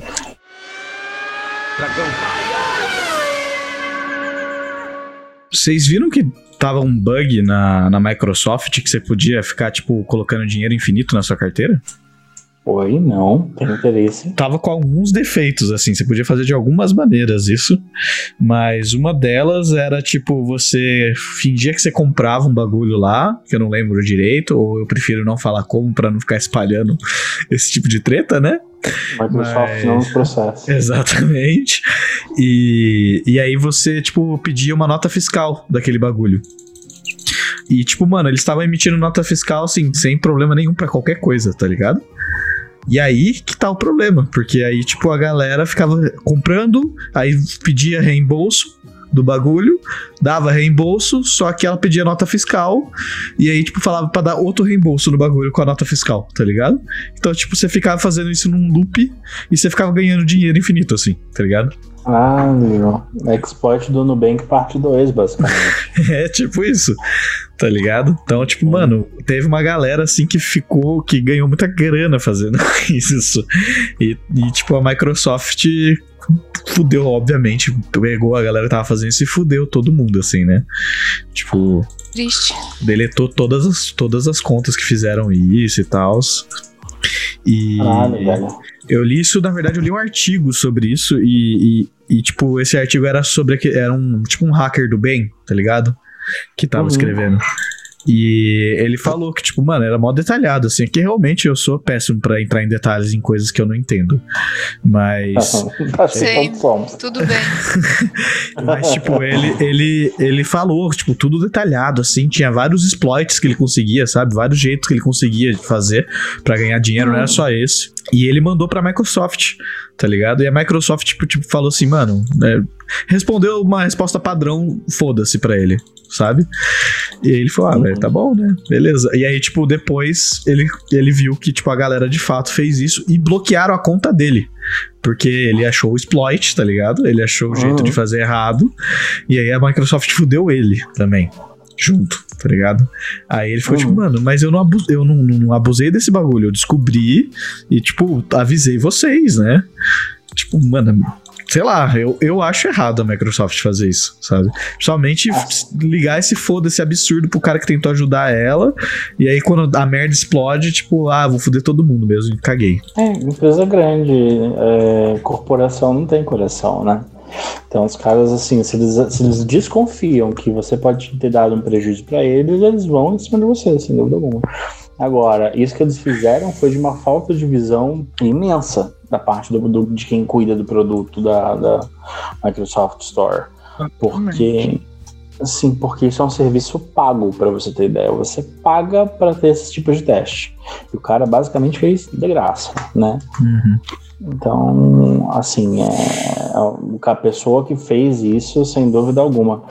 Vocês viram que tava um bug na, na Microsoft que você podia ficar, tipo, colocando dinheiro infinito na sua carteira? Oi, não, tem interesse. Tava com alguns defeitos, assim, você podia fazer de algumas maneiras isso, mas uma delas era, tipo, você fingia que você comprava um bagulho lá, que eu não lembro direito, ou eu prefiro não falar como pra não ficar espalhando esse tipo de treta, né? Microsoft Mas- não processa. Exatamente. E, e aí você, tipo, pedia uma nota fiscal daquele bagulho. E, tipo, mano, eles estavam emitindo nota fiscal, assim, sem problema nenhum pra qualquer coisa, tá ligado? E aí que tá o problema, porque aí, tipo, a galera ficava comprando, aí pedia reembolso do bagulho, dava reembolso, só que ela pedia nota fiscal, e aí, tipo, falava pra dar outro reembolso no bagulho com a nota fiscal, tá ligado? Então, tipo, você ficava fazendo isso num loop e você ficava ganhando dinheiro infinito, assim, tá ligado? Ah, meu. Exploit do Nubank parte 2, basicamente. É tipo isso, tá ligado? Então, tipo, mano, teve uma galera assim que ficou, que ganhou muita grana fazendo isso. E, e, tipo, a Microsoft fudeu, obviamente, pegou a galera que tava fazendo isso e fudeu todo mundo, assim, né? Tipo, Triste. deletou todas as, todas as contas que fizeram isso e tal. E Caralho, velho. eu li isso, na verdade, eu li um artigo sobre isso e, e, e, tipo, esse artigo era sobre era um tipo um hacker do bem, tá ligado? Que tava Uhum. escrevendo. E ele falou que, tipo, mano, era mó detalhado, assim, que realmente eu sou péssimo pra entrar em detalhes em coisas que eu não entendo. Mas. Somos. Tudo bem. Mas, tipo, ele, ele, ele falou, tipo, tudo detalhado, assim. Tinha vários exploits que ele conseguia, sabe? Vários jeitos que ele conseguia fazer pra ganhar dinheiro, não era só esse. E ele mandou pra Microsoft, tá ligado? E a Microsoft, tipo, tipo falou assim, mano, né, respondeu uma resposta padrão, foda-se pra ele, sabe? E aí ele falou, ah, velho, tá bom, né? Beleza. E aí, tipo, depois ele, ele viu que, tipo, a galera de fato fez isso e bloquearam a conta dele. Porque ele achou o exploit, tá ligado? Ele achou o jeito Uhum. de fazer errado. E aí a Microsoft fudeu ele também. Junto, tá ligado? Aí ele ficou Uhum. tipo, mano, mas eu não, abu eu não, não- abusei desse bagulho. Eu descobri e, tipo, avisei vocês, né? Tipo, mano, sei lá, eu, eu acho errado a Microsoft fazer isso, sabe? Principalmente ligar esse foda, esse absurdo pro cara que tentou ajudar ela. E aí, quando a merda explode, tipo, ah, vou foder todo mundo mesmo. Caguei. É, empresa grande, é, corporação não tem coração, né? Então os caras, assim, se eles, se eles desconfiam que você pode ter dado um prejuízo pra eles, eles vão em cima de você, sem dúvida alguma. Agora, isso que eles fizeram foi de uma falta de visão imensa da parte do, do- de quem cuida do produto da, da Microsoft Store. Porque, assim, porque isso é um serviço pago, pra você ter ideia. Você paga pra ter esse tipo de teste. E o cara basicamente fez de graça, né? Uhum. Então, assim, é, a pessoa que fez isso, sem dúvida alguma.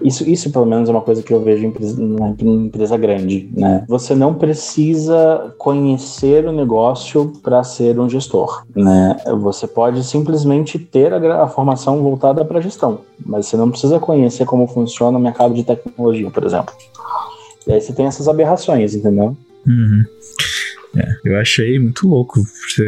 Isso, isso pelo menos é uma coisa que eu vejo em empresa, em empresa grande, né? Você não precisa conhecer o negócio para ser um gestor, né? Você pode simplesmente ter a, a formação voltada para gestão, mas você não precisa conhecer como funciona o mercado de tecnologia, por exemplo. E aí você tem essas aberrações, entendeu? Uhum. É, eu achei muito louco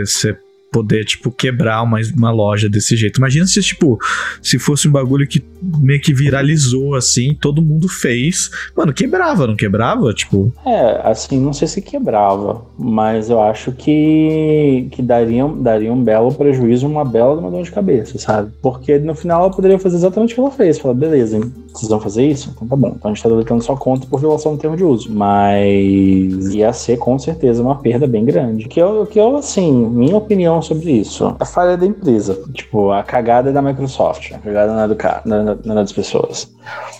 você poder, tipo, quebrar uma, uma loja desse jeito. Imagina se, tipo, se fosse um bagulho que meio que viralizou, assim, todo mundo fez. Mano, quebrava, não quebrava? Tipo, É, assim, não sei se quebrava, mas eu acho que, que daria, daria um belo prejuízo, uma bela uma dor de cabeça, sabe? Porque no final ela poderia fazer exatamente o que ela fez. Falar, beleza, hein, vocês vão fazer isso? Então tá bom. Então a gente tá deletando sua conta por violação do termo de uso. Mas ia ser com certeza uma perda bem grande. Que eu, que eu assim, minha opinião sobre isso, a falha da empresa. Tipo, a cagada é da Microsoft, a cagada não é, do cara, não é- não é das pessoas.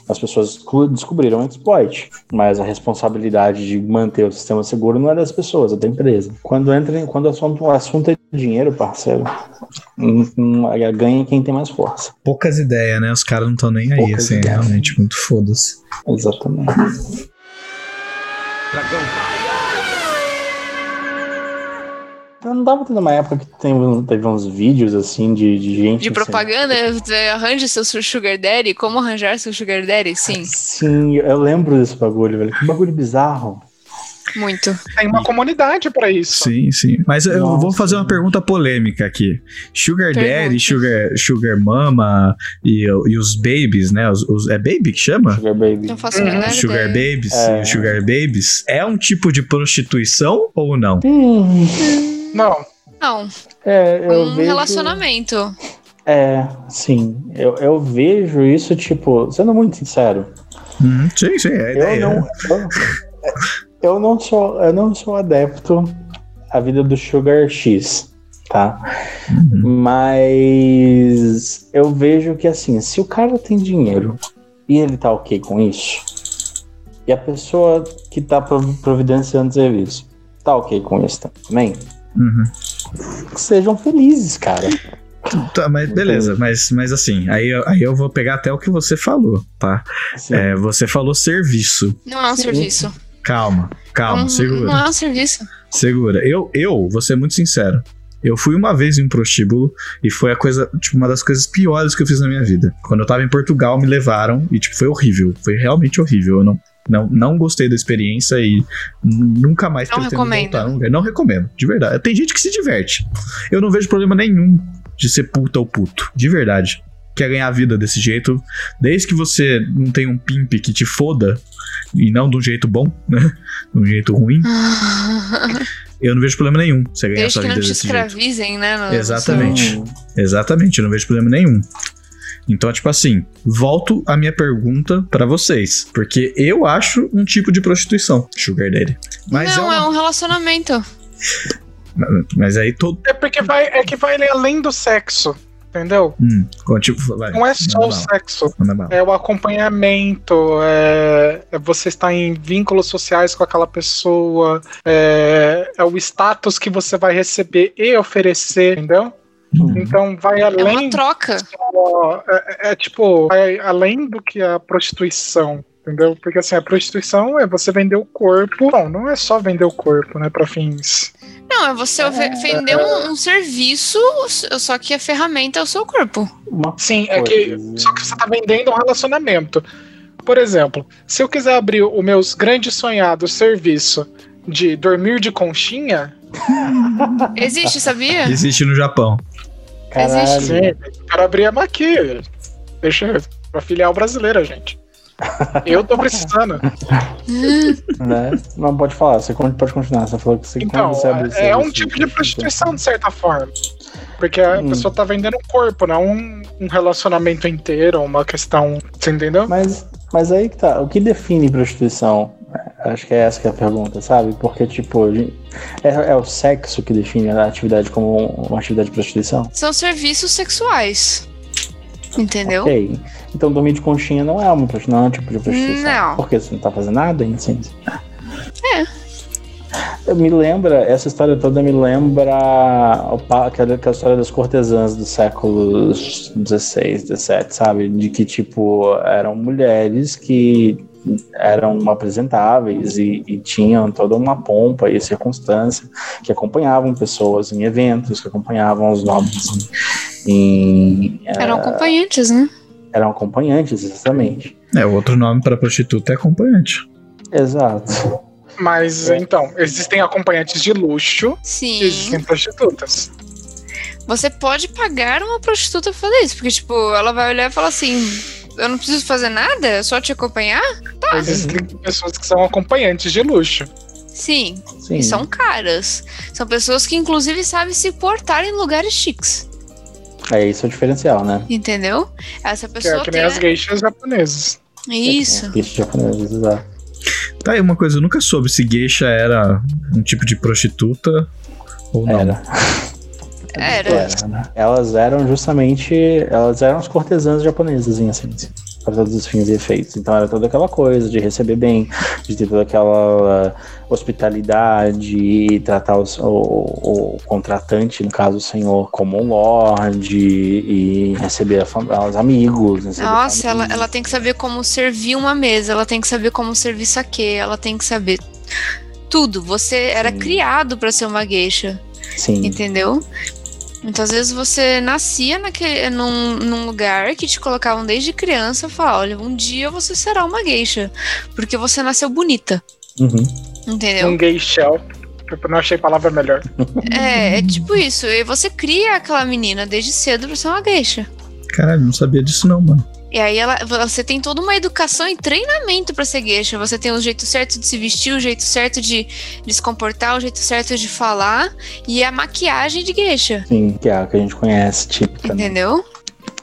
As pessoas desco- descobriram o exploit, mas a responsabilidade de manter o sistema seguro não é das pessoas, é da empresa. Quando entra, em- quando o assunto, o assunto é dinheiro, parceiro, hum, hum, aí ganha quem tem mais força. poucas ideias, né? Os caras não estão nem aí, Poucas assim, é ideias. realmente muito foda-se. Exatamente. Não dava tendo uma época que teve, teve uns vídeos assim de, de gente. De propaganda, é, arranje seu sugar daddy, como arranjar seu sugar daddy, sim, Sim, eu lembro desse bagulho, velho. Que bagulho bizarro. muito. Tem uma comunidade pra isso. Sim, sim. Mas eu Nossa. vou fazer uma pergunta polêmica aqui. Sugar Pergunta. Daddy, Sugar, Sugar Mama e, e os babies, né? Os, os- é baby que chama? Sugar Baby. Não faço menor Sugar. Babies É. e os Sugar Babies. É um tipo de prostituição ou não? Hum, Não, Não, é, eu um vejo... relacionamento. É, sim. Eu, eu vejo isso, tipo, sendo muito sincero, Hum, sim, sim, é a eu ideia. não, eu, eu não sou, eu não sou adepto à vida do Sugar X, tá? Uhum. Mas eu vejo que assim, se o cara tem dinheiro e ele tá ok com isso, e a pessoa que tá prov- providenciando o serviço tá ok com isso também, Uhum. sejam felizes, cara. Tá, mas beleza, mas, mas assim, aí, eu- aí eu vou pegar até o que você falou, tá? É, você falou serviço. Não é um serviço. Calma, calma, não, segura. não é um serviço. Segura. Eu, eu, vou ser muito sincero. Eu fui uma vez em um prostíbulo e foi a coisa, tipo, uma das coisas piores que eu fiz na minha vida. Quando eu tava em Portugal, me levaram e, tipo, foi horrível. Foi realmente horrível. Eu não, não, não gostei da experiência e nunca mais Não pretendo recomendo. voltar. Não, não recomendo, de verdade. Tem gente que se diverte. Eu não vejo problema nenhum de ser puta ou puto, de verdade. Quer ganhar a vida desse jeito, desde que você não tenha um pimp que te foda, e não de um jeito bom, né? De um jeito ruim. Eu não vejo problema nenhum você ganhar Desde sua que não vida te desse jeito. escravizem, né? no- Exatamente. Exatamente, eu não vejo problema nenhum. Então, tipo assim, volto a minha pergunta pra vocês. Porque eu acho um tipo de prostituição, Sugar Daddy. Mas, não, é, é, uma- um relacionamento. mas aí todo. É porque vai, é que vai além do sexo, entendeu? Hum, tipo, vai, Não é só manda o sexo. É o acompanhamento, é, é você estar em vínculos sociais com aquela pessoa, é, é o status que você vai receber e oferecer, entendeu? Então vai É além. uma troca. só- é, é tipo, vai além do que a prostituição. Entendeu? Porque assim, a prostituição é você vender o corpo. Bom, não é só vender o corpo, né? Pra fins. Não, é você ve- vender um, um serviço, só que a ferramenta é o seu corpo. Sim, é que. Só que você tá vendendo um relacionamento. Por exemplo, se eu quiser abrir o meus grandes sonhados serviço de dormir de conchinha. Existe, sabia? Existe no Japão. Existe. Sim, eu quero abrir a aqui. Deixa pra filial brasileira, gente. Eu tô precisando. Né? Não, pode falar, você pode continuar. Você falou que você, Então, você abre esse é um tipo de prostituição, de certa forma. Porque a Hum. pessoa tá vendendo um corpo, não um, um relacionamento inteiro, uma questão. Você entendeu? Mas, mas aí que tá. O que define prostituição? Acho que é essa que é a pergunta, sabe? Porque, tipo, é, é o sexo que define a atividade como uma atividade de prostituição? São serviços sexuais. Entendeu? Ok. Então dormir de conchinha não é uma não é um tipo de prostituição. Não. Porque você não tá fazendo nada, em essência. É. Eu me lembra, essa história toda me lembra aquela, aquela história das cortesãs do século XVI, XVII, sabe? De que, tipo, eram mulheres que eram apresentáveis e, e tinham toda uma pompa e circunstância que acompanhavam pessoas em eventos, que acompanhavam os nobres em... em, Eram eh, acompanhantes, né? eram acompanhantes, exatamente. É, o outro nome pra prostituta é acompanhante. Exato. Mas então, existem acompanhantes de luxo Sim. e existem prostitutas. Você pode pagar uma prostituta pra fazer isso, porque, tipo, ela vai olhar e falar assim: eu não preciso fazer nada, é só te acompanhar? Tá. Existem pessoas que são acompanhantes de luxo. Sim. Sim. E são caras. São pessoas que, inclusive, sabem se portar em lugares chiques. É isso é o diferencial, né? Entendeu? Essa Que pessoa é que tem. nem as geishas japonesas. Isso. Isso japoneses, exato. Tá aí uma coisa, eu nunca soube se geisha era um tipo de prostituta ou não. Era. Era. Era, né? Elas eram justamente. Elas eram as cortesãs japonesas, em essência. Para todos os fins e efeitos. Então era toda aquela coisa de receber bem, de ter toda aquela uh, hospitalidade e tratar os- o, o contratante, no caso o senhor, como um lord e receber os amigos. receber Nossa, ela, ela tem que saber como servir uma mesa, ela tem que saber como servir saque, ela tem que saber tudo. Você era Sim. criado pra ser uma geisha, Sim. entendeu? Então, às vezes você nascia naquele, num, num lugar que te colocavam desde criança e falavam, olha, um dia você será uma geisha, porque você nasceu bonita, Uhum. entendeu? Um gay shell. Eu não achei palavra melhor. É, é tipo isso, e você cria aquela menina desde cedo pra ser uma geisha. Caralho, não sabia disso não, mano. E aí ela, você tem toda uma educação e treinamento pra ser geisha. Você tem o jeito certo de se vestir, o jeito certo de, de se comportar, o jeito certo de falar e a maquiagem de geisha. Sim, que é a que a gente conhece, típica. né? Entendeu?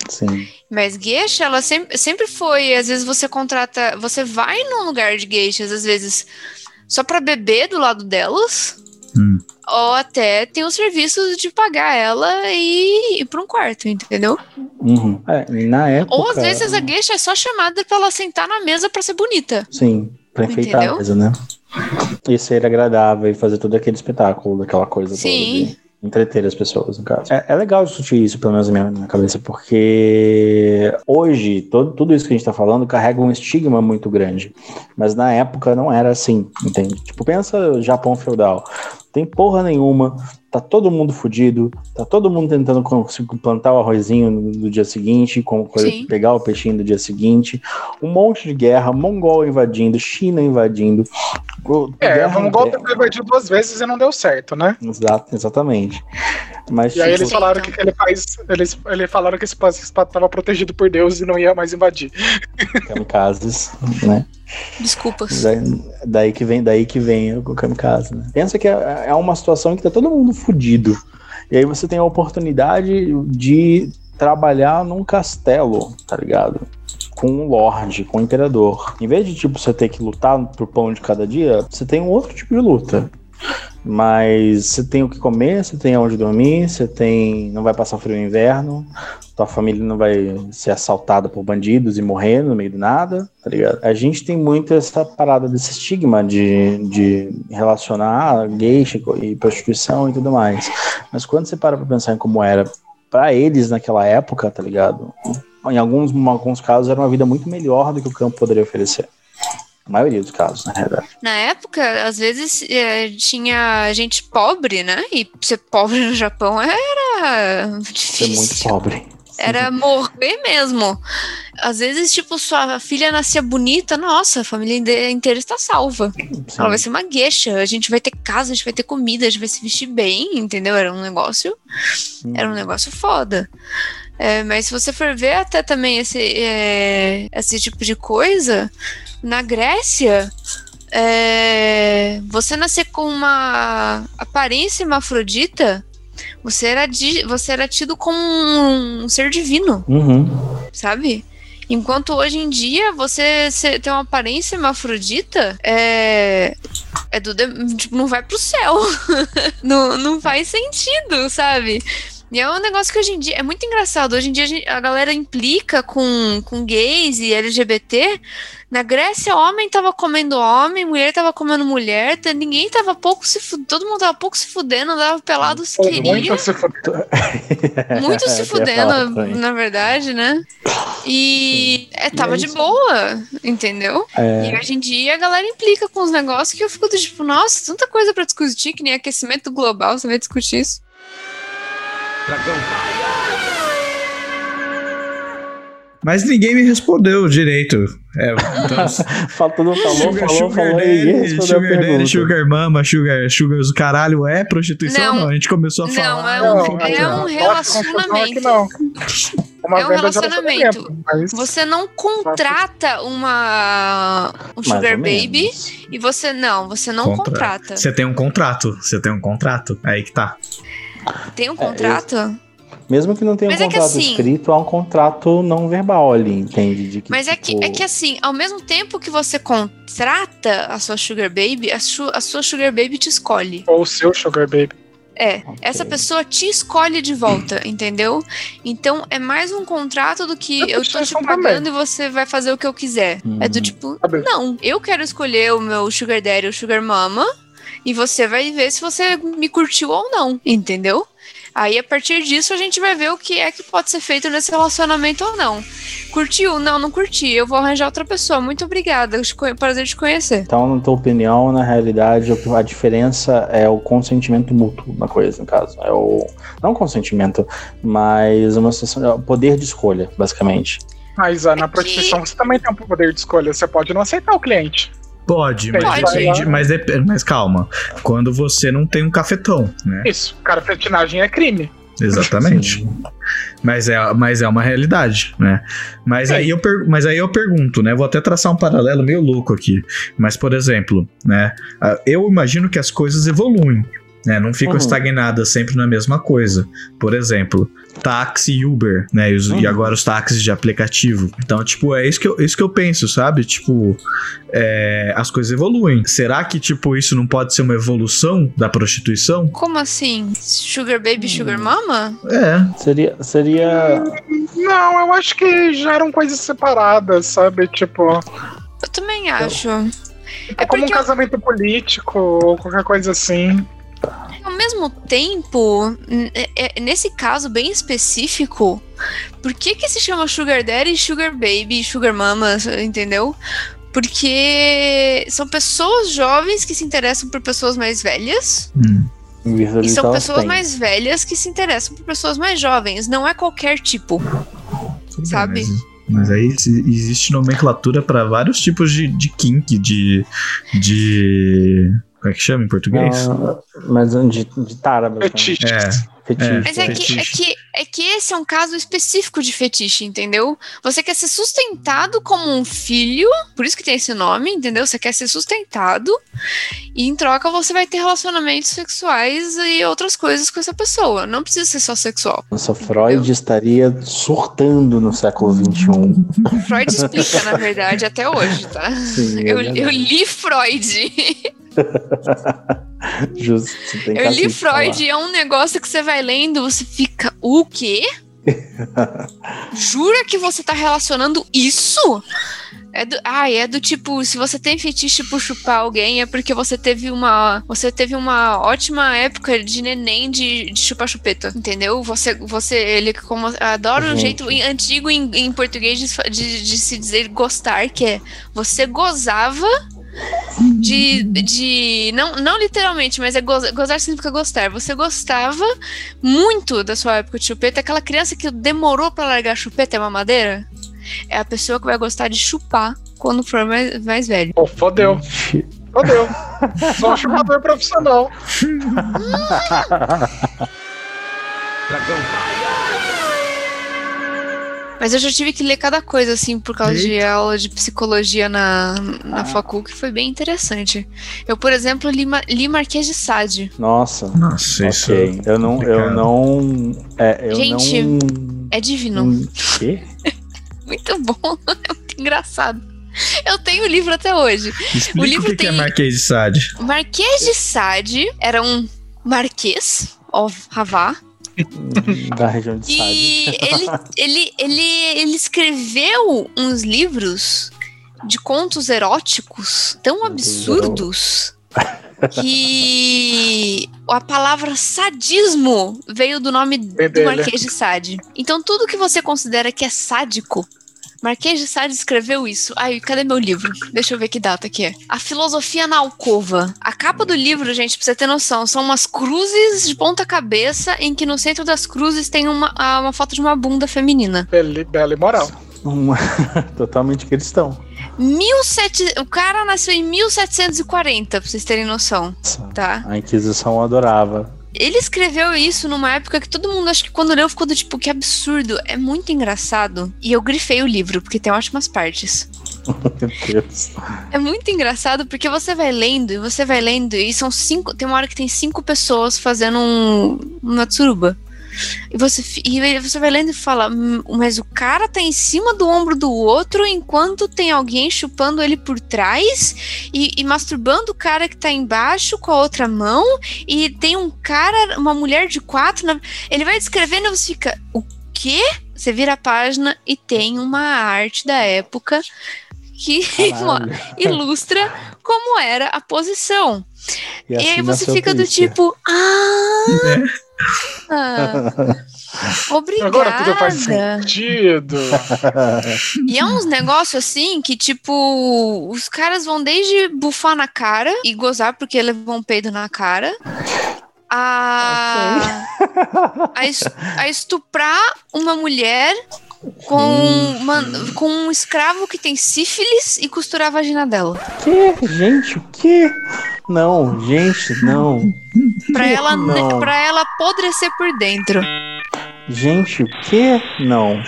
Sim. Mas geisha, ela sempre, sempre foi. Às vezes você contrata. Você vai num lugar de geishas, às vezes só pra beber do lado delas. Hum. Ou até tem o serviço de pagar ela e ir pra um quarto, entendeu? Uhum. É, na época. Ou às vezes a geisha é só chamada pra ela sentar na mesa pra ser bonita. Sim, pra enfeitar Entendeu? a mesa, né? E ser agradável e fazer todo aquele espetáculo, daquela coisa Sim. toda. De entreter as pessoas, no caso. É, é legal discutir isso, pelo menos na minha, minha cabeça, porque hoje, todo, tudo isso que a gente tá falando carrega um estigma muito grande. Mas na época não era assim, entende? Tipo, pensa Japão feudal. Tem porra nenhuma, tá todo mundo fudido, tá todo mundo tentando conseguir plantar o arrozinho no, no dia seguinte, com coisa, Sim. pegar o peixinho do dia seguinte, um monte de guerra, Mongol invadindo, China invadindo. o- É, guerra em golpe guerra. invadiu duas vezes e não deu certo, né? Exato, exatamente. Mas, E aí tipo, eles falaram que ele faz. Eles, eles falaram que esse espaço tava protegido por Deus e não ia mais invadir. kamikazes, né? Desculpas. Daí, daí que vem, daí que vem o kamikaze, né? Pensa que é, é uma situação que tá todo mundo fudido. E aí você tem a oportunidade de trabalhar num castelo, tá ligado? Com um lorde, com um imperador. Em vez de, tipo, você ter que lutar pro pão de cada dia, você tem um outro tipo de luta. Mas você tem o que comer, você tem onde dormir, você tem. não vai passar frio no inverno, tua família não vai ser assaltada por bandidos e morrer no meio do nada, tá ligado? A gente tem muito essa parada desse estigma de, de relacionar geisha e prostituição e tudo mais. Mas quando você para pra pensar em como era pra eles naquela época, tá ligado? Em alguns, em alguns casos era uma vida muito melhor do que o campo poderia oferecer. A maioria dos casos, na realidade. Na época, às vezes eh, tinha gente pobre, né? E ser pobre no Japão era Ser difícil. muito pobre. Era morrer mesmo. Às vezes, tipo, sua filha nascia bonita, nossa, a família inteira está salva. Ela vai ser uma gueixa, a gente vai ter casa, a gente vai ter comida, a gente vai se vestir bem, entendeu? Era um negócio. Era um negócio foda. É, mas se você for ver até também esse, é, esse tipo de coisa, na Grécia, é, você nascer com uma aparência hermafrodita, você era, di- você era tido como um ser divino Uhum. sabe? Enquanto hoje em dia você tem uma aparência hermafrodita, é. É do. Tipo, não vai pro céu. não, não faz sentido, sabe? E é um negócio que hoje em dia é muito engraçado. Hoje em dia a, gente- a galera implica com, com gays e LGBT. Na Grécia, homem tava comendo homem, mulher tava comendo mulher, tá- ninguém tava pouco se fudendo, todo mundo tava pouco se fudendo, andava pelado se queria. Muito se fudeu. Muito se fudendo, na verdade, né? E é, tava de boa, entendeu? É. E hoje em dia a galera implica com os negócios que eu fico do tipo, nossa, tanta coisa pra discutir, que nem aquecimento global, você vai discutir isso. Mas ninguém me respondeu direito. É, então, Faltou, falou, sugar, falou, sugar falou daddy, sugar daddy, sugar mama, sugar, sugar do caralho é prostituição Não. não? A gente começou a Não, falar. é um- Não, é um relacionamento. não. Uma É um relacionamento. mas- Você não contrata uma um sugar baby e você não, você não Contra- contrata. Você tem um contrato. Você tem um contrato. Aí que tá. Tem um contrato? Mesmo que não tenha um Mas é que contrato assim- escrito, há um contrato não verbal ali, entende? De que, Mas é que, tipo, é que assim, ao mesmo tempo que você contrata a sua sugar baby, a, su- a sua sugar baby te escolhe. Ou o seu Sugar Baby. É, essa pessoa te escolhe de volta, entendeu? Então é mais um contrato do que É eu tô te pagando e você vai fazer o que eu quiser. É do Hum. tipo, não, eu quero escolher o meu sugar daddy ou sugar mama e você vai ver se você me curtiu ou não, entendeu? Aí a partir disso a gente vai ver o que é que pode ser feito nesse relacionamento ou não. Curtiu? Não, não curti. Eu vou arranjar outra pessoa. Muito obrigada. Prazer te conhecer. Então, na tua opinião, na realidade, a diferença é o consentimento mútuo na coisa, no caso. É o. Não consentimento, mas uma situação. É o poder de escolha, basicamente. Mas ah, na É que- prostituição você também tem um poder de escolha. Você pode não aceitar o cliente. Pode, mas Pode. depende. Mas, dep- mas calma. Quando você não tem um cafetão, né? Isso. Cara, fetinagem é crime. Exatamente. Mas é, mas é uma realidade, né? Mas aí, eu per- mas aí eu pergunto, né? Vou até traçar um paralelo meio louco aqui. Mas, por exemplo, né? Eu imagino que as coisas evoluem. Né, não ficam Uhum. estagnadas sempre na mesma coisa. Por exemplo, táxi e Uber, né? E, os- e Uhum. agora os táxis de aplicativo. Então, tipo, é isso que eu, isso que eu penso, sabe? Tipo, é, as coisas evoluem. Será que, tipo, isso não pode ser uma evolução da prostituição? Como assim? Sugar baby, sugar Hum. mama? É, Seria. seria Não, eu acho que já eram coisas separadas, sabe? Tipo, Eu também acho. é como um casamento político ou qualquer coisa assim. Ao mesmo tempo, é- é- nesse caso bem específico, por que que se chama Sugar Daddy, Sugar Baby, Sugar Mama, entendeu? Porque são pessoas jovens que se interessam por pessoas mais velhas hum, e são pessoas mais velhas que se interessam por pessoas mais jovens. Não é qualquer tipo. Tudo bem, Sabe? mas, mas aí existe nomenclatura para vários tipos de, de kink, de. de. Como é que chama em português? Ah, mas de, de tara, Fetiche. É. Fetiche. Mas é que, é, que, é que esse é um caso específico de fetiche, entendeu? Você quer ser sustentado como um filho, por isso que tem esse nome, entendeu? Você quer ser sustentado, e em troca você vai ter relacionamentos sexuais e outras coisas com essa pessoa. Não precisa ser só sexual. Nossa, Freud estaria surtando no século XXI. Freud explica, na verdade, até hoje, tá? Sim, é eu, eu li Freud. Justo, Eu li Freud e é um negócio que você vai lendo, você fica, o quê? Jura que você tá relacionando isso? É do, ah, é do tipo, se você tem fetiche por chupar alguém, é porque você teve uma. Você teve uma ótima época de neném de, de chupar chupeta, entendeu? Você, você ele como adora o Gente. jeito antigo em, em português de, de, de se dizer gostar, que é você gozava de, de não, não literalmente, mas é goza- gozar significa gostar. Você gostava muito da sua época de chupeta, aquela criança que demorou pra largar a chupeta é mamadeira? É a pessoa que vai gostar de chupar quando for mais, mais velho. Pô, fodeu. Fodeu. Sou um chupador profissional. Mas eu já tive que ler cada coisa, assim, por causa de aula de psicologia na, na facul, que foi bem interessante. Eu, por exemplo, li, li Marquês de Sade. Nossa. Nossa, isso. Ok. Eu não. Eu não. É, eu Gente, não. É divino. Hum, Quê? Muito bom. É muito engraçado. Eu tenho o livro até hoje. Explica o o, livro que, que é tem- Marquês de Sade. Marquês de Sade era um marquês, ó, Ravá, Da região de Sade. E ele, ele, ele, ele escreveu uns livros de contos eróticos tão absurdos que a palavra sadismo veio do nome do dele. Marquês de Sade. Então tudo que você considera que é sádico, Marquês de Sade escreveu isso. Ai, cadê meu livro? Deixa eu ver que data que é. A Filosofia na Alcova. A capa do livro, gente, pra você ter noção, são umas cruzes de ponta cabeça em que no centro das cruzes tem uma, uma foto de uma bunda feminina. Bela, bela e moral. Uma- Totalmente cristão. 17... O cara nasceu em 1740, pra vocês terem noção, tá? A Inquisição adorava. Ele escreveu isso numa época que todo mundo, acho que quando leu, ficou do tipo, que absurdo. É muito engraçado. E eu grifei o livro, porque tem ótimas partes. Meu Deus. É muito engraçado porque você vai lendo e você vai lendo e são cinco. Tem uma hora que tem cinco pessoas fazendo um, uma tsuruba. E você, e você vai lendo e fala, "Hum, mas o cara tá em cima do ombro do outro enquanto tem alguém chupando ele por trás e, e masturbando o cara que tá embaixo com a outra mão. E tem um cara, uma mulher de quatro. na- Ele vai descrevendo e você fica, o quê? Você vira a página e tem uma arte da época que ilustra como era a posição. E E, assim aí você nasceu fica do tipo, ah, obrigada. Agora tudo faz sentido. E é uns negócios assim que, tipo, os caras vão desde bufar na cara e gozar porque levou um peido na cara. A, a estuprar uma mulher com, uma- com um escravo que tem sífilis e costurar a vagina dela. Que? Gente, o quê? Não, gente, não. Pra ela, Não. pra ela apodrecer por dentro. Gente, o quê? Não.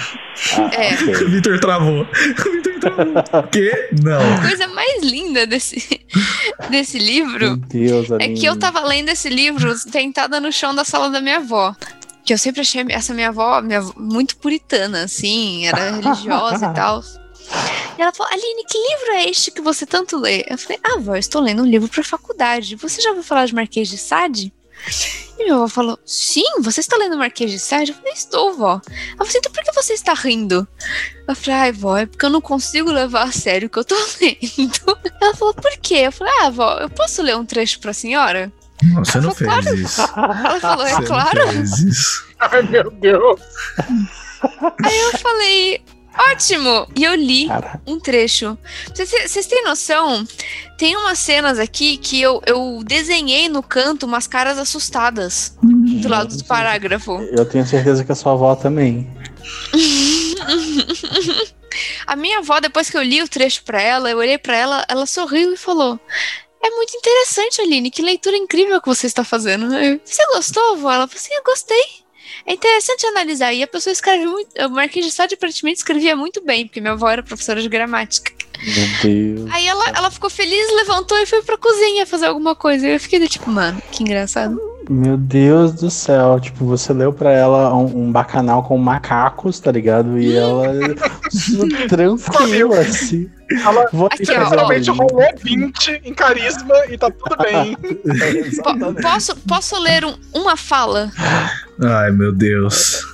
Ah, É. ok. O Vitor travou. O Vitor travou. que? Não. A coisa mais linda desse, desse livro Meu Deus, é que eu tava lendo esse livro sentada no chão da sala da minha avó. Que eu sempre achei essa minha avó, minha avó muito puritana, assim, era religiosa e tal. E ela falou, Aline, que livro é este que você tanto lê? Eu falei, ah, avó, estou lendo um livro pra faculdade. Você já ouviu falar de Marquês de Sade? E minha avó falou, sim, você está lendo Marquês de Sade? Eu falei, estou, vó. Ela falou, assim, então por que você está rindo? Eu falei, ai, vó, é porque eu não consigo levar a sério o que eu tô lendo. Ela falou, por quê? Eu falei, ah, vó, eu posso ler um trecho pra senhora? Não, você não fez Claro. isso. Ela falou, é Você claro. não fez isso. Ai, meu Deus. Aí eu falei, ótimo! E eu li Cara, um trecho. Vocês, têm noção? Tem umas cenas aqui que eu, eu desenhei no canto umas caras assustadas do lado do parágrafo. eu tenho certeza que a sua avó também. A minha avó, depois que eu li o trecho pra ela, eu olhei pra ela, ela sorriu e falou: É muito interessante, Aline. Que leitura incrível que você está fazendo. Você gostou, vó? Ela falou assim: Eu gostei. É interessante analisar. E a pessoa escreve muito. O Marquês de Sade aparentemente escrevia muito bem, porque minha avó era professora de gramática. Meu Deus. Aí ela, ela ficou feliz, levantou e foi pra cozinha fazer alguma coisa. E eu fiquei do tipo, mano, que engraçado. Meu Deus do céu. Tipo, você leu pra ela um, um bacanal com macacos, tá ligado? E ela tranquila, assim. Ela Aqui, ó, rolou 20 em carisma e tá tudo bem. Po- posso, posso ler um- uma fala? Ai, meu Deus.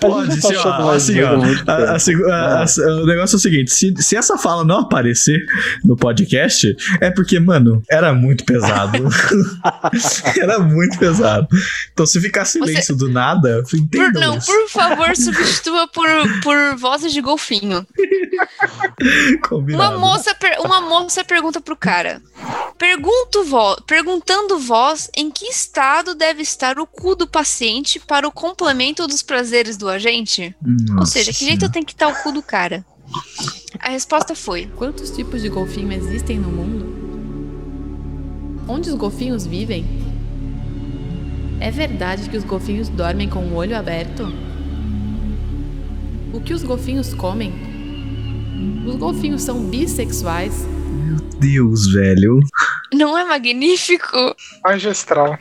Pode ser, ó, assim, ó. a- a a- a- o negócio é o seguinte: se, se essa fala não aparecer no podcast, é porque, mano, era muito pesado. era muito pesado. Então, se ficar silêncio do nada, Por, não, isso. por favor, substitua por, por vozes de golfinho. Uma Combinado. moça, uma moça pergunta pro cara: Pergunto vo perguntando vós em que estado deve estar o cu do paciente para o complemento dos prazeres do agente? Ou Nossa seja, que jeito tem que estar o cu do cara? A resposta foi: Quantos tipos de golfinho existem no mundo? Onde os golfinhos vivem? É verdade que os golfinhos dormem com o olho aberto? O que os golfinhos comem? Os golfinhos são bissexuais? Deus, velho. Não é magnífico? Magistral.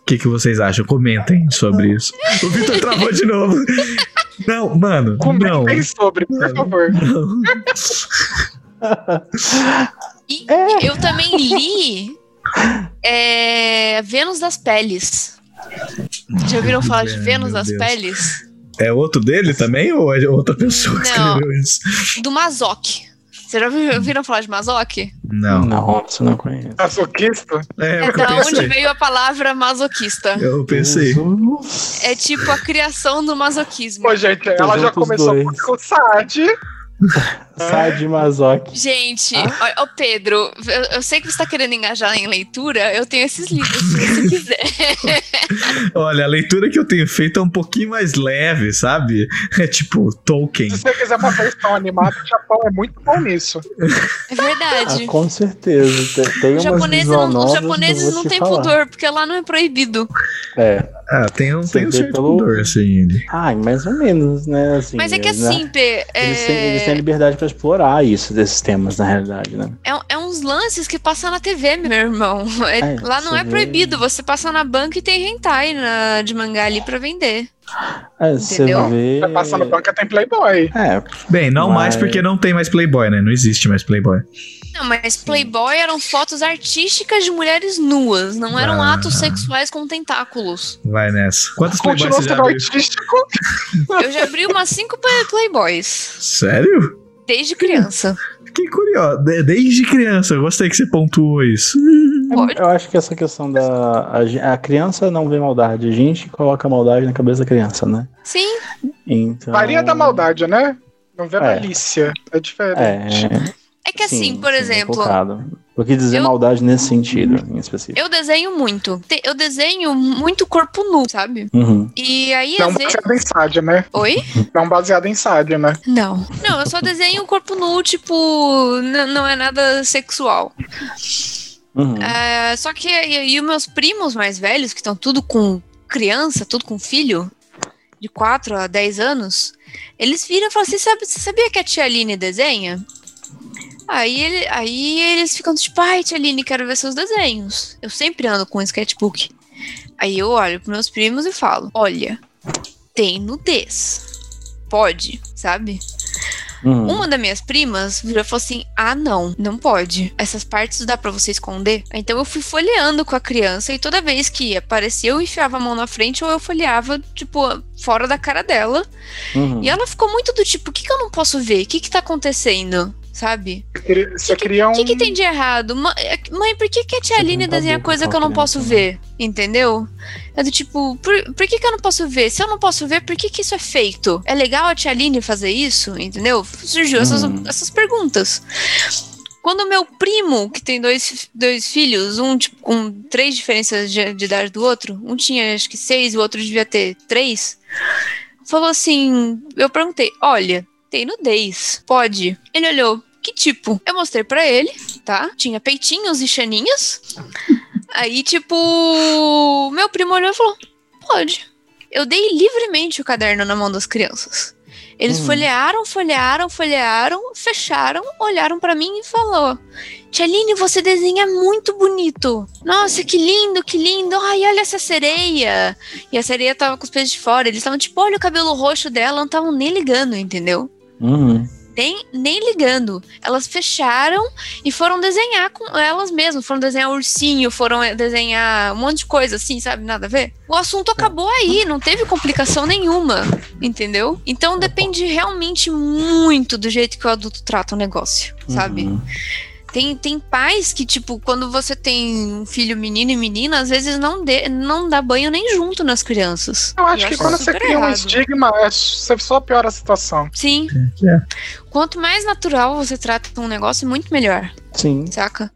O que, que vocês acham? Comentem sobre isso. O Vitor travou de novo. Não, mano, não. Comentem sobre, por favor. E eu também li é, Vênus das Peles. Já ouviram falar de Meu Vênus das Deus. Peles? É outro dele também ou é outra pessoa que Não. escreveu isso? Do Mazoc. Vocês já ouvi- ouviram falar de Mazoc? Não. Não, você não conhece. Masoquista? É, É porque eu da onde veio a palavra masoquista. Eu pensei. É tipo a criação do masoquismo. Pô, gente, ela já começou com o Saad. Sade Mazoc. Gente, ó, ó, Pedro, eu, eu sei que você tá querendo engajar em leitura, eu tenho esses livros, se você quiser. Olha, a leitura que eu tenho feito é um pouquinho mais leve, sabe? É tipo Tolkien. Se você quiser uma versão animada, o Japão é muito bom nisso. É verdade. Ah, com certeza. Tem, tem Os japoneses não, os japoneses não têm pudor, porque lá não é proibido. É. Ah, tem um, Você tem um certo pelo- pudor, assim. ele. Ai, mais ou menos, né? Assim, Mas é que né? assim, P, Eles, têm, eles têm é, liberdade pra explorar isso, desses temas, na realidade, né? é, é uns lances que passam na TV, meu irmão. É- É, lá não é vê. proibido, você passa na banca e tem hentai na- de mangá ali pra vender. É, você Entendeu? vê. Vai passar no banca, tem Playboy. É, Bem, não mais Mas- porque não tem mais Playboy, né? Não existe mais Playboy. Não, mas Playboy eram fotos artísticas de mulheres nuas, não eram Ah. atos sexuais com tentáculos. Vai nessa. Quantos Playboys Continua você já sendo abriu? artístico. Eu já abri umas cinco play- Playboys, Sério? Desde criança. Fiquei curioso. De- Desde criança, eu gostei que você pontuou isso. Pode. eu acho que essa questão da. A, a criança não vê maldade, a gente coloca maldade na cabeça da criança, né? Sim, Então. Varia da maldade, né? Não vê É. malícia. É diferente. É, é que assim, sim, por sim, exemplo, complicado. O que dizer eu- maldade nesse sentido, em específico? eu desenho muito. Eu desenho muito corpo nu, sabe? Uhum. E aí, Não às vezes. baseado em sádio, né? Oi? Não baseado em sádio, né? Não. Não, eu só desenho o corpo nu, tipo, não é nada sexual. Uhum. É, só que e, e os meus primos mais velhos, que estão tudo com criança, tudo com filho, de 4 a 10 anos, eles viram e falam assim: Sabe, você sabia que a tia Aline desenha? Aí, ele, aí eles ficam tipo, ai, tia Aline, quero ver seus desenhos. Eu sempre ando com um sketchbook. Aí eu olho pros meus primos e falo: Olha, tem nudez. Pode, sabe? Uhum. Uma das minhas primas virou e falou assim: Ah, não, não pode. Essas partes dá pra você esconder. Então eu fui folheando com a criança e toda vez que aparecia, eu enfiava a mão na frente ou eu folheava, tipo, fora da cara dela. Uhum. E ela ficou muito do tipo: O que, que eu não posso ver? O que, que tá acontecendo? Sabe? Você cria um. O que, que tem de errado? É- Mãe, por que, que a tia Aline tá desenha coisa com que eu não posso criança, ver? Entendeu? É do tipo, por, por que, que eu não posso ver? Se eu não posso ver, por que, que isso é feito? É legal a tia Aline fazer isso? Entendeu? Surgiu essas, Hum. essas perguntas. Quando o meu primo, que tem dois, dois filhos, um tipo, com três diferenças de, de idade do outro, um tinha acho que seis, o outro devia ter três, falou assim: eu perguntei, olha, tem nudez, pode. Ele olhou, Que tipo, eu mostrei pra ele, tá? Tinha peitinhos e chaninhas. Aí, tipo, meu primo olhou e falou: pode. Eu dei livremente o caderno na mão das crianças. Eles Hum. folhearam, folhearam, folhearam, fecharam, olharam pra mim e falou: Tia Aline, você desenha muito bonito. Nossa, que lindo, que lindo. Ai, olha essa sereia. E a sereia tava com os pés de fora. Eles estavam tipo, olha o cabelo roxo dela, não estavam nem ligando, entendeu? Uhum. Nem, nem ligando. Elas fecharam e foram desenhar com elas mesmas. Foram desenhar ursinho, foram eh, desenhar um monte de coisa assim, sabe? Nada a ver. O assunto acabou aí, não teve complicação nenhuma, entendeu? Então depende realmente muito do jeito que o adulto trata o negócio, sabe? Uhum. Tem, tem pais que, tipo, quando você tem um filho menino e menina, às vezes não, dê, não dá banho nem junto nas crianças. Eu acho que quando você cria um errado. estigma, é- você só piora a situação. Sim. É. Quanto mais natural você trata um negócio, muito melhor. Sim. Saca?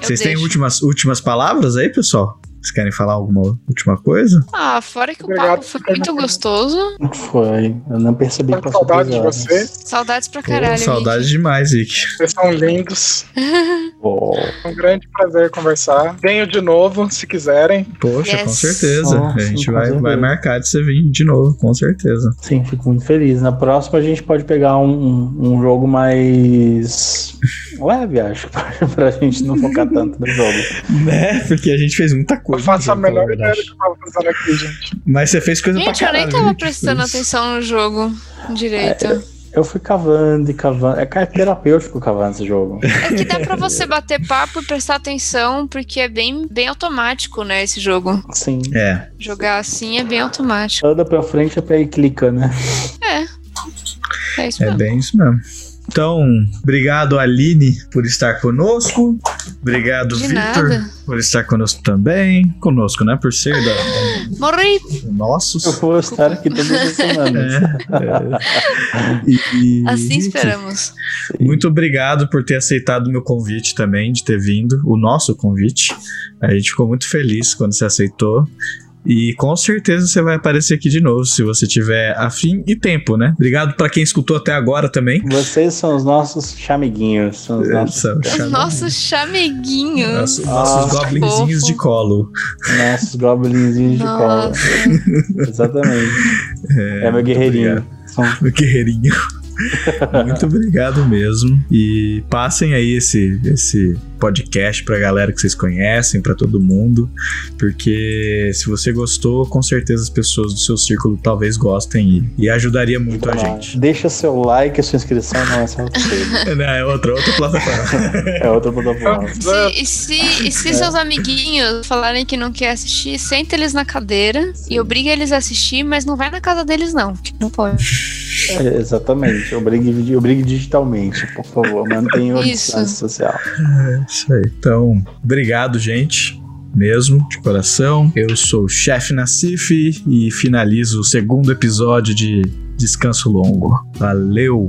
Vocês têm últimas, últimas palavras aí, pessoal? Vocês querem falar alguma última coisa? Ah, fora que o Obrigado papo foi muito gostoso. Foi. Eu não percebi que passou saudade de você. Saudades pra Pô, caralho. saudade demais, Vic. Vocês são lindos. Pô. É um grande prazer conversar. Venho de novo, se quiserem. Poxa, Yes. com certeza. Nossa, a gente vai, vai marcar de você vir de novo, com certeza. Sim, fico muito feliz. Na próxima a gente pode pegar um, um, jogo mais leve, acho, pra gente não focar tanto no jogo. Né? Porque a gente fez muita Eu coisa. faço a melhor ideia do que eu tava fazendo aqui, gente. Mas você fez coisa Gente, pra eu nem caralho. tava prestando Fez. atenção no jogo direito. Eu fui cavando e cavando. É cara, terapêutico cavando esse jogo. É que dá pra você bater papo e prestar atenção, porque é bem, bem automático, né, esse jogo. Sim. É. Jogar assim é bem automático. Anda pra frente é pra ir clica, né? É. É isso É mesmo. bem isso mesmo. Então, obrigado, Aline, por estar conosco. Obrigado, nada. por estar conosco também. Conosco, né? Por ser da, Morri! nossos. Eu vou estar aqui todas as semanas. É. E- Assim esperamos. Muito obrigado por ter aceitado o meu convite também, de ter vindo, o nosso convite. A gente ficou muito feliz quando você aceitou. E com certeza você vai aparecer aqui de novo, se você tiver afim e tempo, né? Obrigado pra quem escutou até agora também. Vocês são os nossos chamiguinhos. São os nossos, São Os nossos chameguinhos. Nossos, Ah, nossos goblinzinhos de colo. nossos goblinzinhos de. Nossa. Exatamente. É, meu muito guerreirinho. São- Meu guerreirinho. Muito obrigado mesmo. E passem aí esse, esse podcast pra galera que vocês conhecem, pra todo mundo. Porque se você gostou, com certeza as pessoas do seu círculo talvez gostem e, e ajudaria muito a gente. Deixa seu like, a sua inscrição não é só você. Não, é outra, outra plataforma. É outra plataforma. Se- e se, e se seus amiguinhos falarem que não quer assistir, senta eles na cadeira e obriga eles a assistir, mas não vai na casa deles, não. que Não pode. É, exatamente. Obrigue, obrigue digitalmente, por favor. Mantenha a distância social. É isso aí. Então, obrigado, gente. Mesmo, de coração. Eu sou o chefe Nassif e finalizo o segundo episódio de Descanso Longo. Valeu!